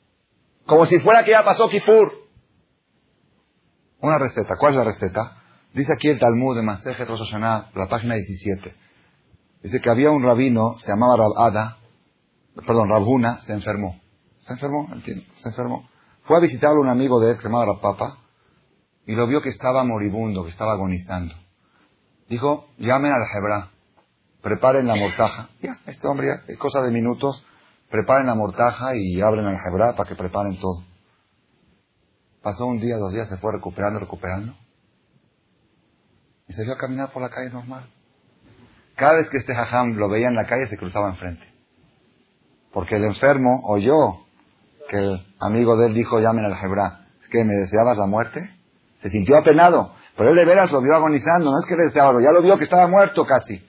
como si fuera que ya pasó Kifur. Una receta. ¿Cuál es la receta? Dice aquí el Talmud de Masejet Rosh Hashanah, la página 17. Dice que había un rabino, se llamaba Rabada, perdón, Rabuna, se enfermó. Se enfermó, entiendo, se enfermó. Fue a visitarlo un amigo de él, que se llamaba Papa, y lo vio que estaba moribundo, que estaba agonizando. Dijo, llamen al Hebrá, preparen la mortaja. Ya, este hombre ya, es cosa de minutos, preparen la mortaja y abren al Hebrá para que preparen todo. Pasó un día, dos días, se fue recuperando, recuperando. Y se vio a caminar por la calle normal. Cada vez que este jajam lo veía en la calle, se cruzaba enfrente. Porque el enfermo oyó que el amigo de él dijo, llamen al Hebrá. ¿Es me deseabas la muerte? Se sintió apenado. Pero él de veras lo vio agonizando. No es que le deseaba, ya lo vio que estaba muerto casi.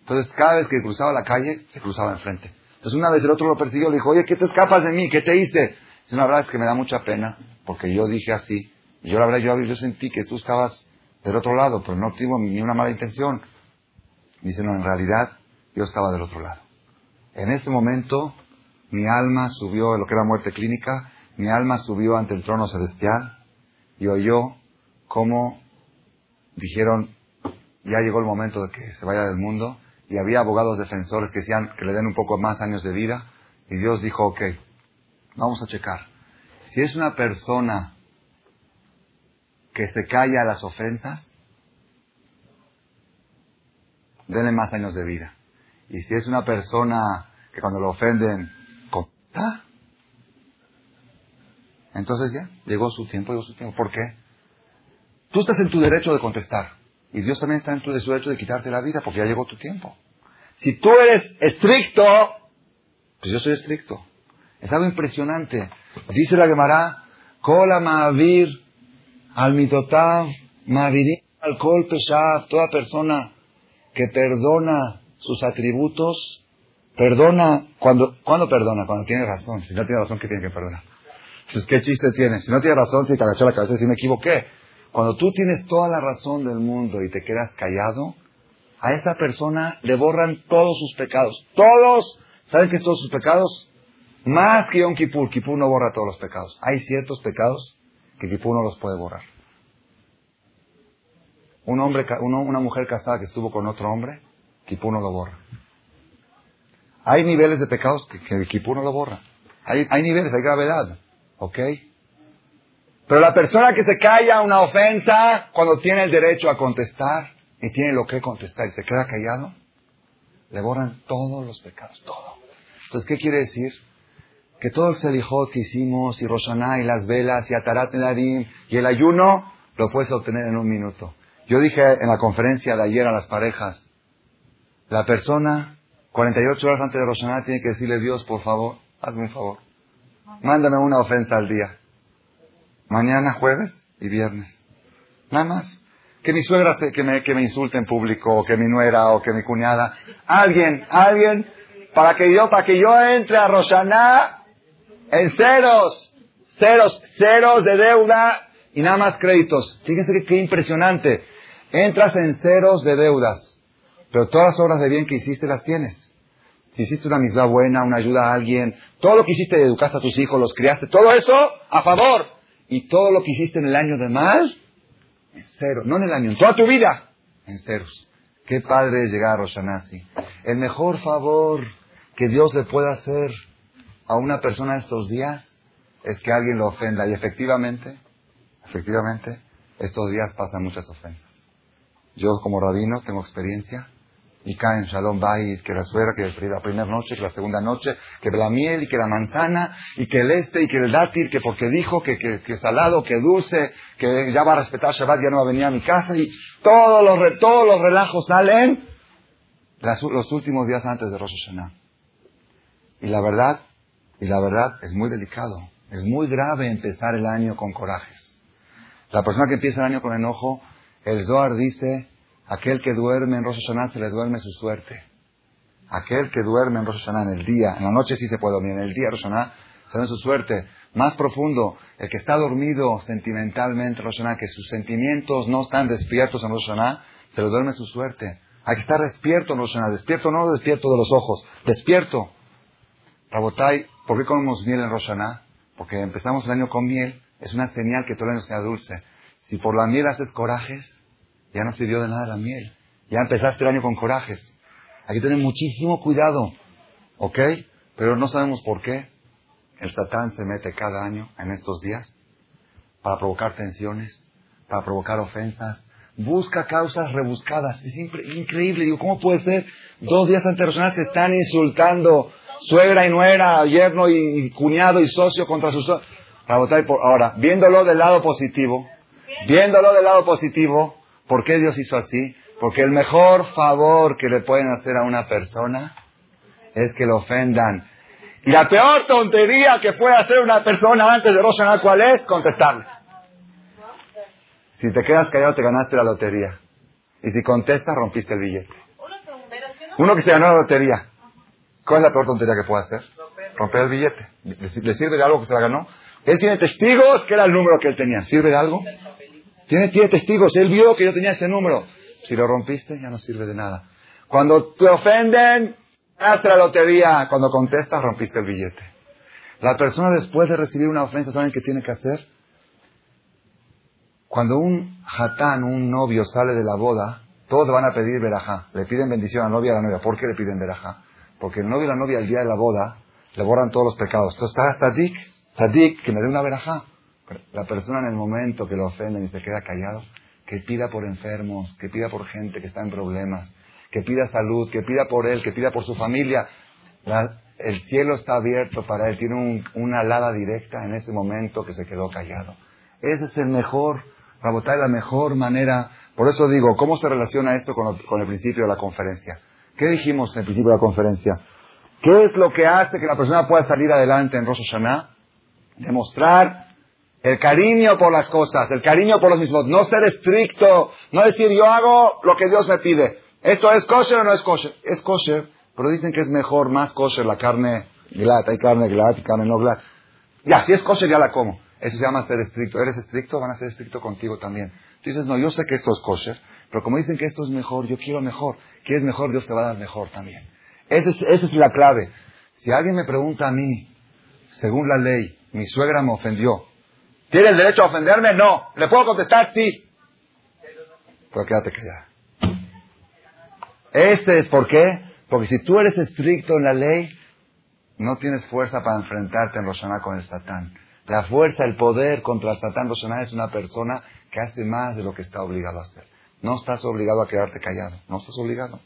Entonces, cada vez que cruzaba la calle, se cruzaba enfrente. Entonces, una vez el otro lo persiguió, le dijo, oye, ¿qué te escapas de mí? ¿Qué te hice? Dice, la verdad es que me da mucha pena, porque yo dije así. Yo, la verdad, yo, yo sentí que tú estabas del otro lado, pero no tuvo ni una mala intención. Dice, no, en realidad, yo estaba del otro lado. En ese momento, mi alma subió, lo que era muerte clínica, mi alma subió ante el trono celestial y oyó cómo dijeron, ya llegó el momento de que se vaya del mundo, y había abogados defensores que decían que le den un poco más años de vida, y Dios dijo, ok, vamos a checar. Si es una persona que se calla a las ofensas, denle más años de vida. Y si es una persona que cuando lo ofenden, contesta, entonces ya, llegó su tiempo, llegó su tiempo. ¿Por qué? Tú estás en tu derecho de contestar. Y Dios también está en tu derecho de quitarte la vida porque ya llegó tu tiempo. Si tú eres estricto, pues yo soy estricto. Es algo impresionante. Dice la Gemara, Kola Ma'avir, al mitotav, al toda persona que perdona sus atributos, perdona, cuando, ¿cuándo perdona? Cuando tiene razón. Si no tiene razón, ¿qué tiene que perdonar? Entonces, ¿qué chiste tiene? Si no tiene razón, tiene que agachar la cabeza y decir, me equivoqué. Cuando tú tienes toda la razón del mundo y te quedas callado, a esa persona le borran todos sus pecados. Todos. ¿Saben qué es todos sus pecados? Más que Yom Kippur. Kippur no borra todos los pecados. Hay ciertos pecados que Kippur no los puede borrar. Un hombre, una mujer casada que estuvo con otro hombre, Kippur no lo borra. Hay niveles de pecados que, que Kippur no lo borra. Hay, niveles, hay gravedad. ¿Ok? Pero la persona que se calla una ofensa cuando tiene el derecho a contestar y tiene lo que contestar y se queda callado, le borran todos los pecados, todo. Entonces, ¿qué quiere decir? Que todo el selijot que hicimos, y Roshaná, y las velas, y Atarat Nedarim, y el ayuno, lo puedes obtener en un minuto. Yo dije en la conferencia de ayer a las parejas, la persona, 48 horas antes de Roshaná, tiene que decirle, Dios, por favor, hazme un favor. Mándame una ofensa al día. Mañana, jueves y viernes. Nada más. Que mi suegra se, que, me, que me insulte en público, o que mi nuera, o que mi cuñada. Alguien, alguien, para que yo, para que yo entre a Roshaná en ceros, ceros, ceros de deuda y nada más créditos. Fíjense que qué impresionante. Entras en ceros de deudas, pero todas las obras de bien que hiciste las tienes. Si hiciste una misma buena, una ayuda a alguien, todo lo que hiciste, educaste a tus hijos, los criaste, todo eso a favor. Y todo lo que hiciste en el año de mal, en cero. No en el año, en toda tu vida, en ceros. Qué padre es llegar a Roshanasi. El mejor favor que Dios le pueda hacer a una persona estos días es que alguien lo ofenda. Y efectivamente, efectivamente, estos días pasan muchas ofensas. Yo como rabino tengo experiencia y caen Shalom Bayit, que la suegra, que la primera noche, que la segunda noche, que la miel y que la manzana, y que el este y que el dátil, que porque dijo que, que, salado, que dulce, que ya va a respetar Shabbat, ya no va a venir a mi casa, y todos los, todos los relajos salen los últimos días antes de Rosh Hashanah. Y la verdad, y la verdad es muy delicado, es muy grave empezar el año con corajes. La persona que empieza el año con enojo, el Zohar dice, Aquel que duerme en Rosh Hashanah se le duerme su suerte. Aquel que duerme en Rosh en el día, en la noche sí se puede dormir, en el día Rosh Hashanah se duerme su suerte. Más profundo, el que está dormido sentimentalmente en Rosh que sus sentimientos no están despiertos en Rosh se le duerme su suerte. Hay que estar despierto en Rosh despierto no despierto de los ojos, despierto. Rabotai, ¿por qué comemos miel en Rosh? Porque empezamos el año con miel, es una señal que todo el año sea dulce. Si por la miel haces corajes, ya no sirvió de nada la miel. Ya empezaste el año con corajes. Hay que muchísimo cuidado. ¿Ok? Pero no sabemos por qué. el Satán se mete cada año en estos días para provocar tensiones, para provocar ofensas, busca causas rebuscadas. Es increíble, digo, ¿cómo puede ser? Dos días antes de se están insultando, suegra y nuera, yerno y cuñado y socio contra sus Ahora, viéndolo del lado positivo, viéndolo del lado positivo, ¿por qué Dios hizo así? Porque el mejor favor que le pueden hacer a una persona es que lo ofendan. Y la peor tontería que puede hacer una persona antes de Rosh ¿cuál es? Contestarle. Si te quedas callado, te ganaste la lotería. Y si contestas, rompiste el billete. Uno que se ganó la lotería. ¿Cuál es la peor tontería que puede hacer? Romper el billete. ¿Le sirve de algo que se la ganó? Él tiene testigos que era el número que él tenía. ¿Sirve de algo? Tiene, tiene testigos. Él vio que yo tenía ese número. Si lo rompiste, ya no sirve de nada. Cuando te ofenden, ganaste la lotería. Cuando contestas, rompiste el billete. La persona después de recibir una ofensa, ¿saben qué tiene que hacer? Cuando un hatán, un novio, sale de la boda, todos van a pedir verajá. Le piden bendición a la novia y a la novia. ¿Por qué le piden verajá? Porque el novio y la novia el día de la boda le borran todos los pecados. Entonces está Tadik, Tadik, que me dé una verajá. La persona en el momento que lo ofenden y se queda callado, que pida por enfermos, que pida por gente que está en problemas, que pida salud, que pida por él, que pida por su familia. el cielo está abierto para él, tiene una alada directa en ese momento que se quedó callado. Ese es el mejor Rabotá es la mejor manera. Por eso digo, ¿cómo se relaciona esto con, el principio de la conferencia? ¿Qué dijimos en el principio de la conferencia? ¿Qué es lo que hace que la persona pueda salir adelante en Rosh Hashanah? Demostrar el cariño por las cosas, el cariño por los mismos. No ser estricto, no decir yo hago lo que Dios me pide. ¿Esto es kosher o no es kosher? Es kosher, pero dicen que es mejor, más kosher la carne glat. Hay carne glat y carne no glat. Ya, si es kosher ya la como. Eso se llama ser estricto. ¿Eres estricto? Van a ser estricto contigo también. Tú dices, no, yo sé que esto es kosher, pero como dicen que esto es mejor, yo quiero mejor. ¿Quieres mejor? Dios te va a dar mejor también. Esa es, esa es la clave. Si alguien me pregunta a mí, según la ley, mi suegra me ofendió, ¿tiene el derecho a ofenderme? No. ¿Le puedo contestar? Sí. Pero quédate callado. Este es por qué. Porque si tú eres estricto en la ley, no tienes fuerza para enfrentarte en Roshaná con el Satán. La fuerza, el poder contra Satán Roshaná es una persona que hace más de lo que está obligado a hacer. No estás obligado a quedarte callado. No estás obligado.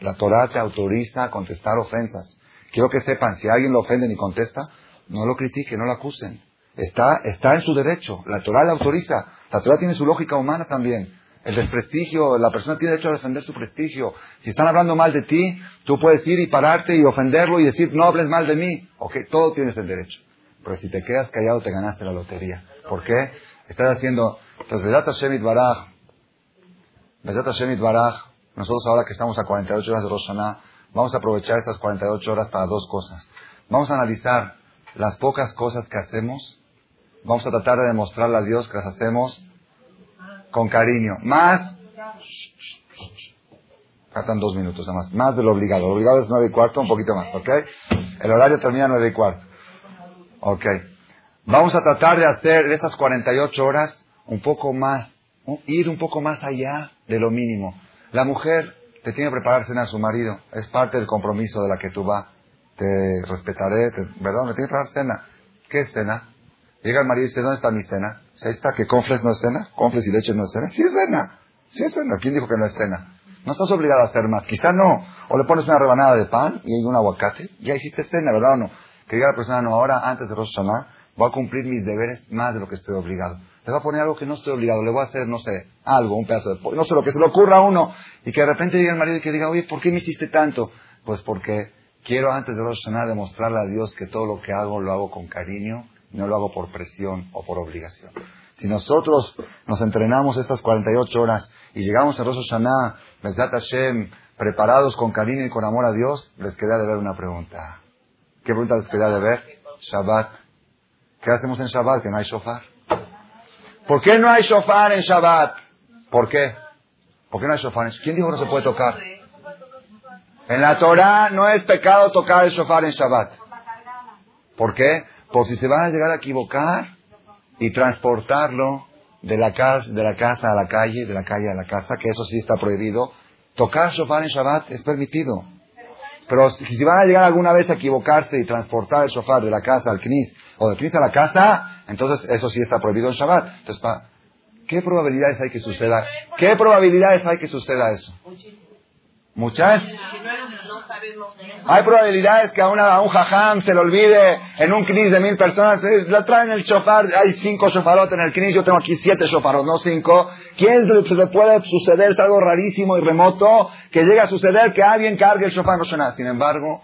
La Torah te autoriza a contestar ofensas. Quiero que sepan, si alguien lo ofende y contesta, no lo critique, no lo acusen. Está, está en su derecho. La Torah le autoriza. La Torah tiene su lógica humana también. El desprestigio, la persona tiene derecho a defender su prestigio. Si están hablando mal de ti, tú puedes ir y pararte y ofenderlo y decir, no hables mal de mí. Ok, todo tienes el derecho. Pero si te quedas callado, te ganaste la lotería. ¿Por qué? Estás haciendo. Entonces, Vedat Shemit Baraj. Vedat. Nosotros ahora que estamos a 48 horas de Roshaná, vamos a aprovechar estas 48 horas para dos cosas. Vamos a analizar las pocas cosas que hacemos. Vamos a tratar de demostrarle a Dios que las hacemos con cariño. Más. Faltan dos minutos nada más. Más de lo obligado. Lo obligado es nueve y cuarto, un poquito más, ¿ok? El horario termina nueve y cuarto. Ok. Vamos a tratar de hacer de estas 48 horas un poco más, ir un poco más allá de lo mínimo. La mujer te tiene que preparar cena a su marido. Es parte del compromiso de la que tú vas. Te respetaré, ¿verdad? Me tiene que preparar cena. ¿Qué es cena? Llega el marido y dice, ¿dónde está mi cena? ¿Se está que confles no es cena? ¿Confles y leche no es cena? Sí es cena. Sí es cena. ¿Quién dijo que no es cena? No estás obligado a hacer más. Quizá no. O le pones una rebanada de pan y un aguacate. Ya hiciste cena, ¿verdad o no? que diga la persona, no, ahora antes de Rosh Hashanah voy a cumplir mis deberes más de lo que estoy obligado. Le voy a poner algo que no estoy obligado, le voy a hacer, no sé, algo, un pedazo de pollo, no sé lo que se le ocurra a uno, y que de repente diga el marido y que diga, oye, ¿por qué me hiciste tanto? Pues porque quiero antes de Rosh Hashanah demostrarle a Dios que todo lo que hago lo hago con cariño, no lo hago por presión o por obligación. Si nosotros nos entrenamos estas 48 horas y llegamos a Rosh Hashanah, Bezat Hashem, preparados con cariño y con amor a Dios, les queda de ver una pregunta. ¿Qué pregunta les quería de ver? Shabbat. ¿Qué hacemos en Shabbat? Que no hay shofar. ¿Por qué no hay shofar en Shabbat? ¿Por qué? ¿Por qué no hay shofar? ¿Quién dijo que no se puede tocar? En la Torah no es pecado tocar el shofar en Shabbat. ¿Por qué? Por si se van a llegar a equivocar y transportarlo de la, casa, de la casa a la calle, de la calle a la casa, que eso sí está prohibido. Tocar shofar en Shabbat es permitido. Pero si, van a llegar alguna vez a equivocarse y transportar el shofar de la casa al knis o del knis a la casa, entonces eso sí está prohibido en Shabbat. Entonces, ¿qué probabilidades hay que suceda? ¿Qué probabilidades hay que suceda eso? ¿Muchas? Hay probabilidades que a, una, a un jajam se le olvide en un knis de mil personas, eh, la traen el shofar, hay cinco shofarot en el knis, yo tengo aquí siete shofarot, no cinco. ¿Quién se le puede suceder? Es algo rarísimo y remoto que llegue a suceder que alguien cargue el shofar en Rosh Hashanah. Sin embargo,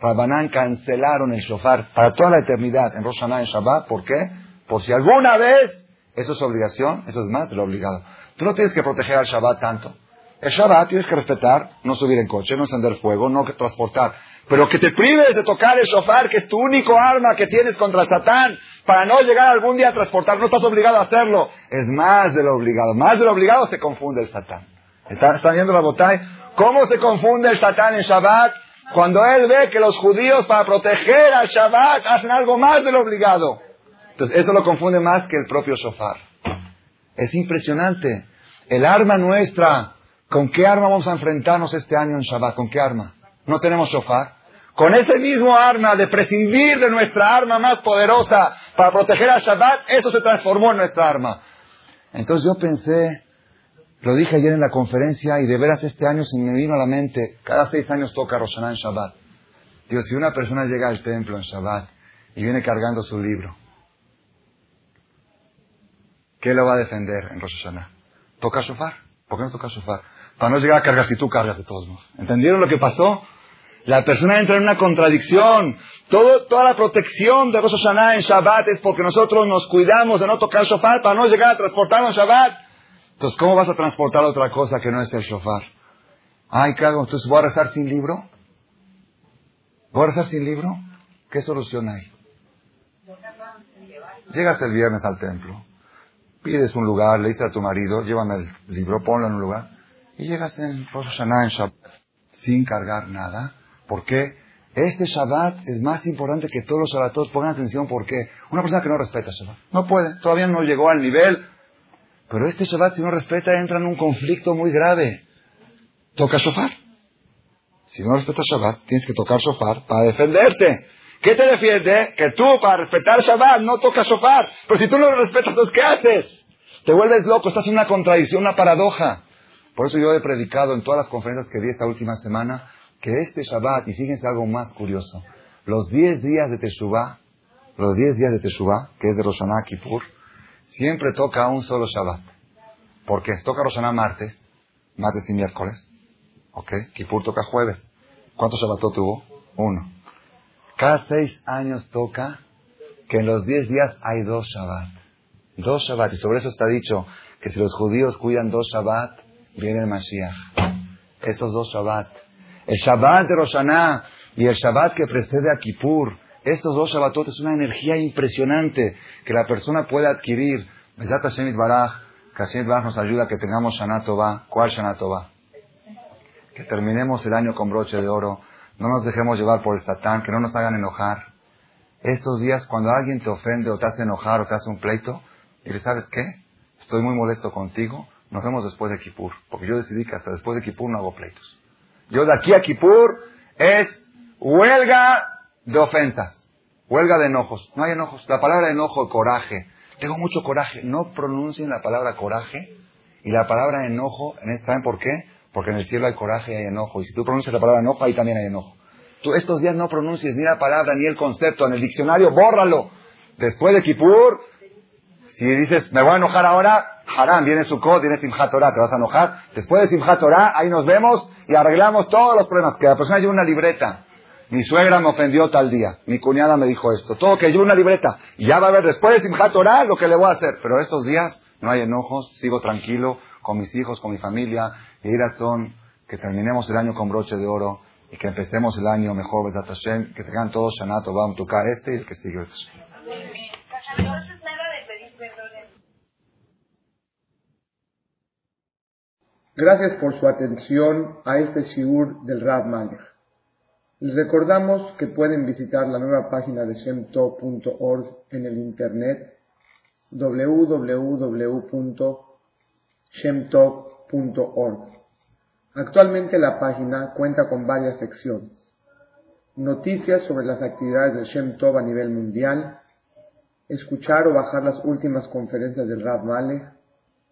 Rabbanán cancelaron el shofar para toda la eternidad en Rosh Hashanah en Shabbat. ¿Por qué? Por si alguna vez, eso es obligación, eso es más de lo obligado. Tú no tienes que proteger al Shabbat tanto. El Shabbat tienes que respetar, no subir en coche, no encender fuego, no transportar. Pero que te prives de tocar el shofar, que es tu único arma que tienes contra Satán, para no llegar algún día a transportar. No estás obligado a hacerlo. Es más de lo obligado. Más de lo obligado se confunde el Satán. ¿Está- ¿Están viendo la botay? ¿Cómo se confunde el Satán en Shabbat? Cuando él ve que los judíos para proteger al Shabbat hacen algo más de lo obligado. Entonces eso lo confunde más que el propio shofar. Es impresionante. El arma nuestra, ¿con qué arma vamos a enfrentarnos este año en Shabbat? ¿Con qué arma? No tenemos shofar. Con ese mismo arma de prescindir de nuestra arma más poderosa para proteger al Shabbat, eso se transformó en nuestra arma. Entonces yo pensé, lo dije ayer en la conferencia y de veras este año se me vino a la mente, cada seis años toca Roshaná en Shabbat. Digo, si una persona llega al templo en Shabbat y viene cargando su libro, ¿qué lo va a defender en Rosh? ¿Toca shofar? ¿Por qué no toca shofar? Para no llegar a cargar si tú cargas de todos modos. ¿Entendieron lo que pasó? La persona entra en una contradicción. Toda la protección de Rosh Hashanah en Shabbat es porque nosotros nos cuidamos de no tocar shofar para no llegar a transportarnos en Shabbat. Entonces, ¿cómo vas a transportar otra cosa que no es el shofar? Ay, ¿qué hago? Entonces, ¿voy a rezar sin libro? ¿Voy a rezar sin libro? ¿Qué solución hay? Llegas el viernes al templo, pides un lugar, le dices a tu marido, llévame el libro, ponlo en un lugar, y llegas en Rosh Hashanah, en Shabbat, sin cargar nada. ¿Por qué? Este Shabbat es más importante que todos los Shabbatos. Pongan atención, ¿por qué? Una persona que no respeta Shabbat, no puede, todavía no llegó al nivel. Pero este Shabbat, si no respeta, entra en un conflicto muy grave. Toca shofar. Si no respetas Shabbat, tienes que tocar shofar para defenderte. ¿Qué te defiende? Que tú, para respetar Shabbat, no tocas shofar. Pero si tú no lo respetas, ¿qué haces? Te vuelves loco, estás en una contradicción, una paradoja. Por eso yo he predicado en todas las conferencias que di esta última semana que este Shabbat, y fíjense algo más curioso, los 10 días de Teshuvah, los 10 días de Teshuvah, que es de Rosh Hashanah Kippur, siempre toca un solo Shabbat. Porque toca Rosh Hashanah martes, martes y miércoles, ¿ok? Kippur toca jueves. ¿Cuántos Shabbatot tuvo? Uno. Cada seis años toca que en los 10 días hay dos Shabbat. Dos Shabbat. Y sobre eso está dicho que si los judíos cuidan dos Shabbat, viene el Mashiach. Esos dos Shabbat. El Shabbat de Rosh Hashanah y el Shabbat que precede a Kippur. Estos dos Shabbatot es una energía impresionante que la persona puede adquirir. Bezat Hashem Yitbaraj, que Hashem Yitbaraj nos ayuda a que tengamos Shana Tova. ¿Cuál Shana Tova? Que terminemos el año con broche de oro. No nos dejemos llevar por el Satán, que no nos hagan enojar. Estos días, cuando alguien te ofende o te hace enojar o te hace un pleito, y le sabes qué, estoy muy molesto contigo, nos vemos después de Kippur, porque yo decidí que hasta después de Kippur no hago pleitos. Yo de aquí a Kippur es huelga de ofensas, huelga de enojos. No hay enojos. La palabra enojo, coraje. Tengo mucho coraje. No pronuncien la palabra coraje y la palabra enojo. ¿Saben por qué? Porque en el cielo hay coraje y hay enojo. Y si tú pronuncias la palabra enojo, ahí también hay enojo. Tú estos días no pronuncies ni la palabra ni el concepto. En el diccionario, bórralo. Después de Kippur, si dices, me voy a enojar ahora, Haram, viene Sukkot, viene Simchat Torah, te vas a enojar. Después de Simchat Torah, ahí nos vemos y arreglamos todos los problemas. Que la persona lleve una libreta. Mi suegra me ofendió tal día. Mi cuñada me dijo esto. Todo que lleve una libreta. Y ya va a ver después de Simchat Torah lo que le voy a hacer. Pero estos días no hay enojos, sigo tranquilo con mis hijos, con mi familia. Y son que terminemos el año con broche de oro y que empecemos el año mejor, que tengan todos Shana Tova, tocar este y el que sigue. Entonces nada de pedir perdón. Gracias por su atención a este shiur del Rav Malech. Les recordamos que pueden visitar la nueva página de shemtov.org en el internet www.shemtov.org. Actualmente la página cuenta con varias secciones. noticias sobre las actividades de Shem Tov a nivel mundial, escuchar o bajar las últimas conferencias del Rav Malek,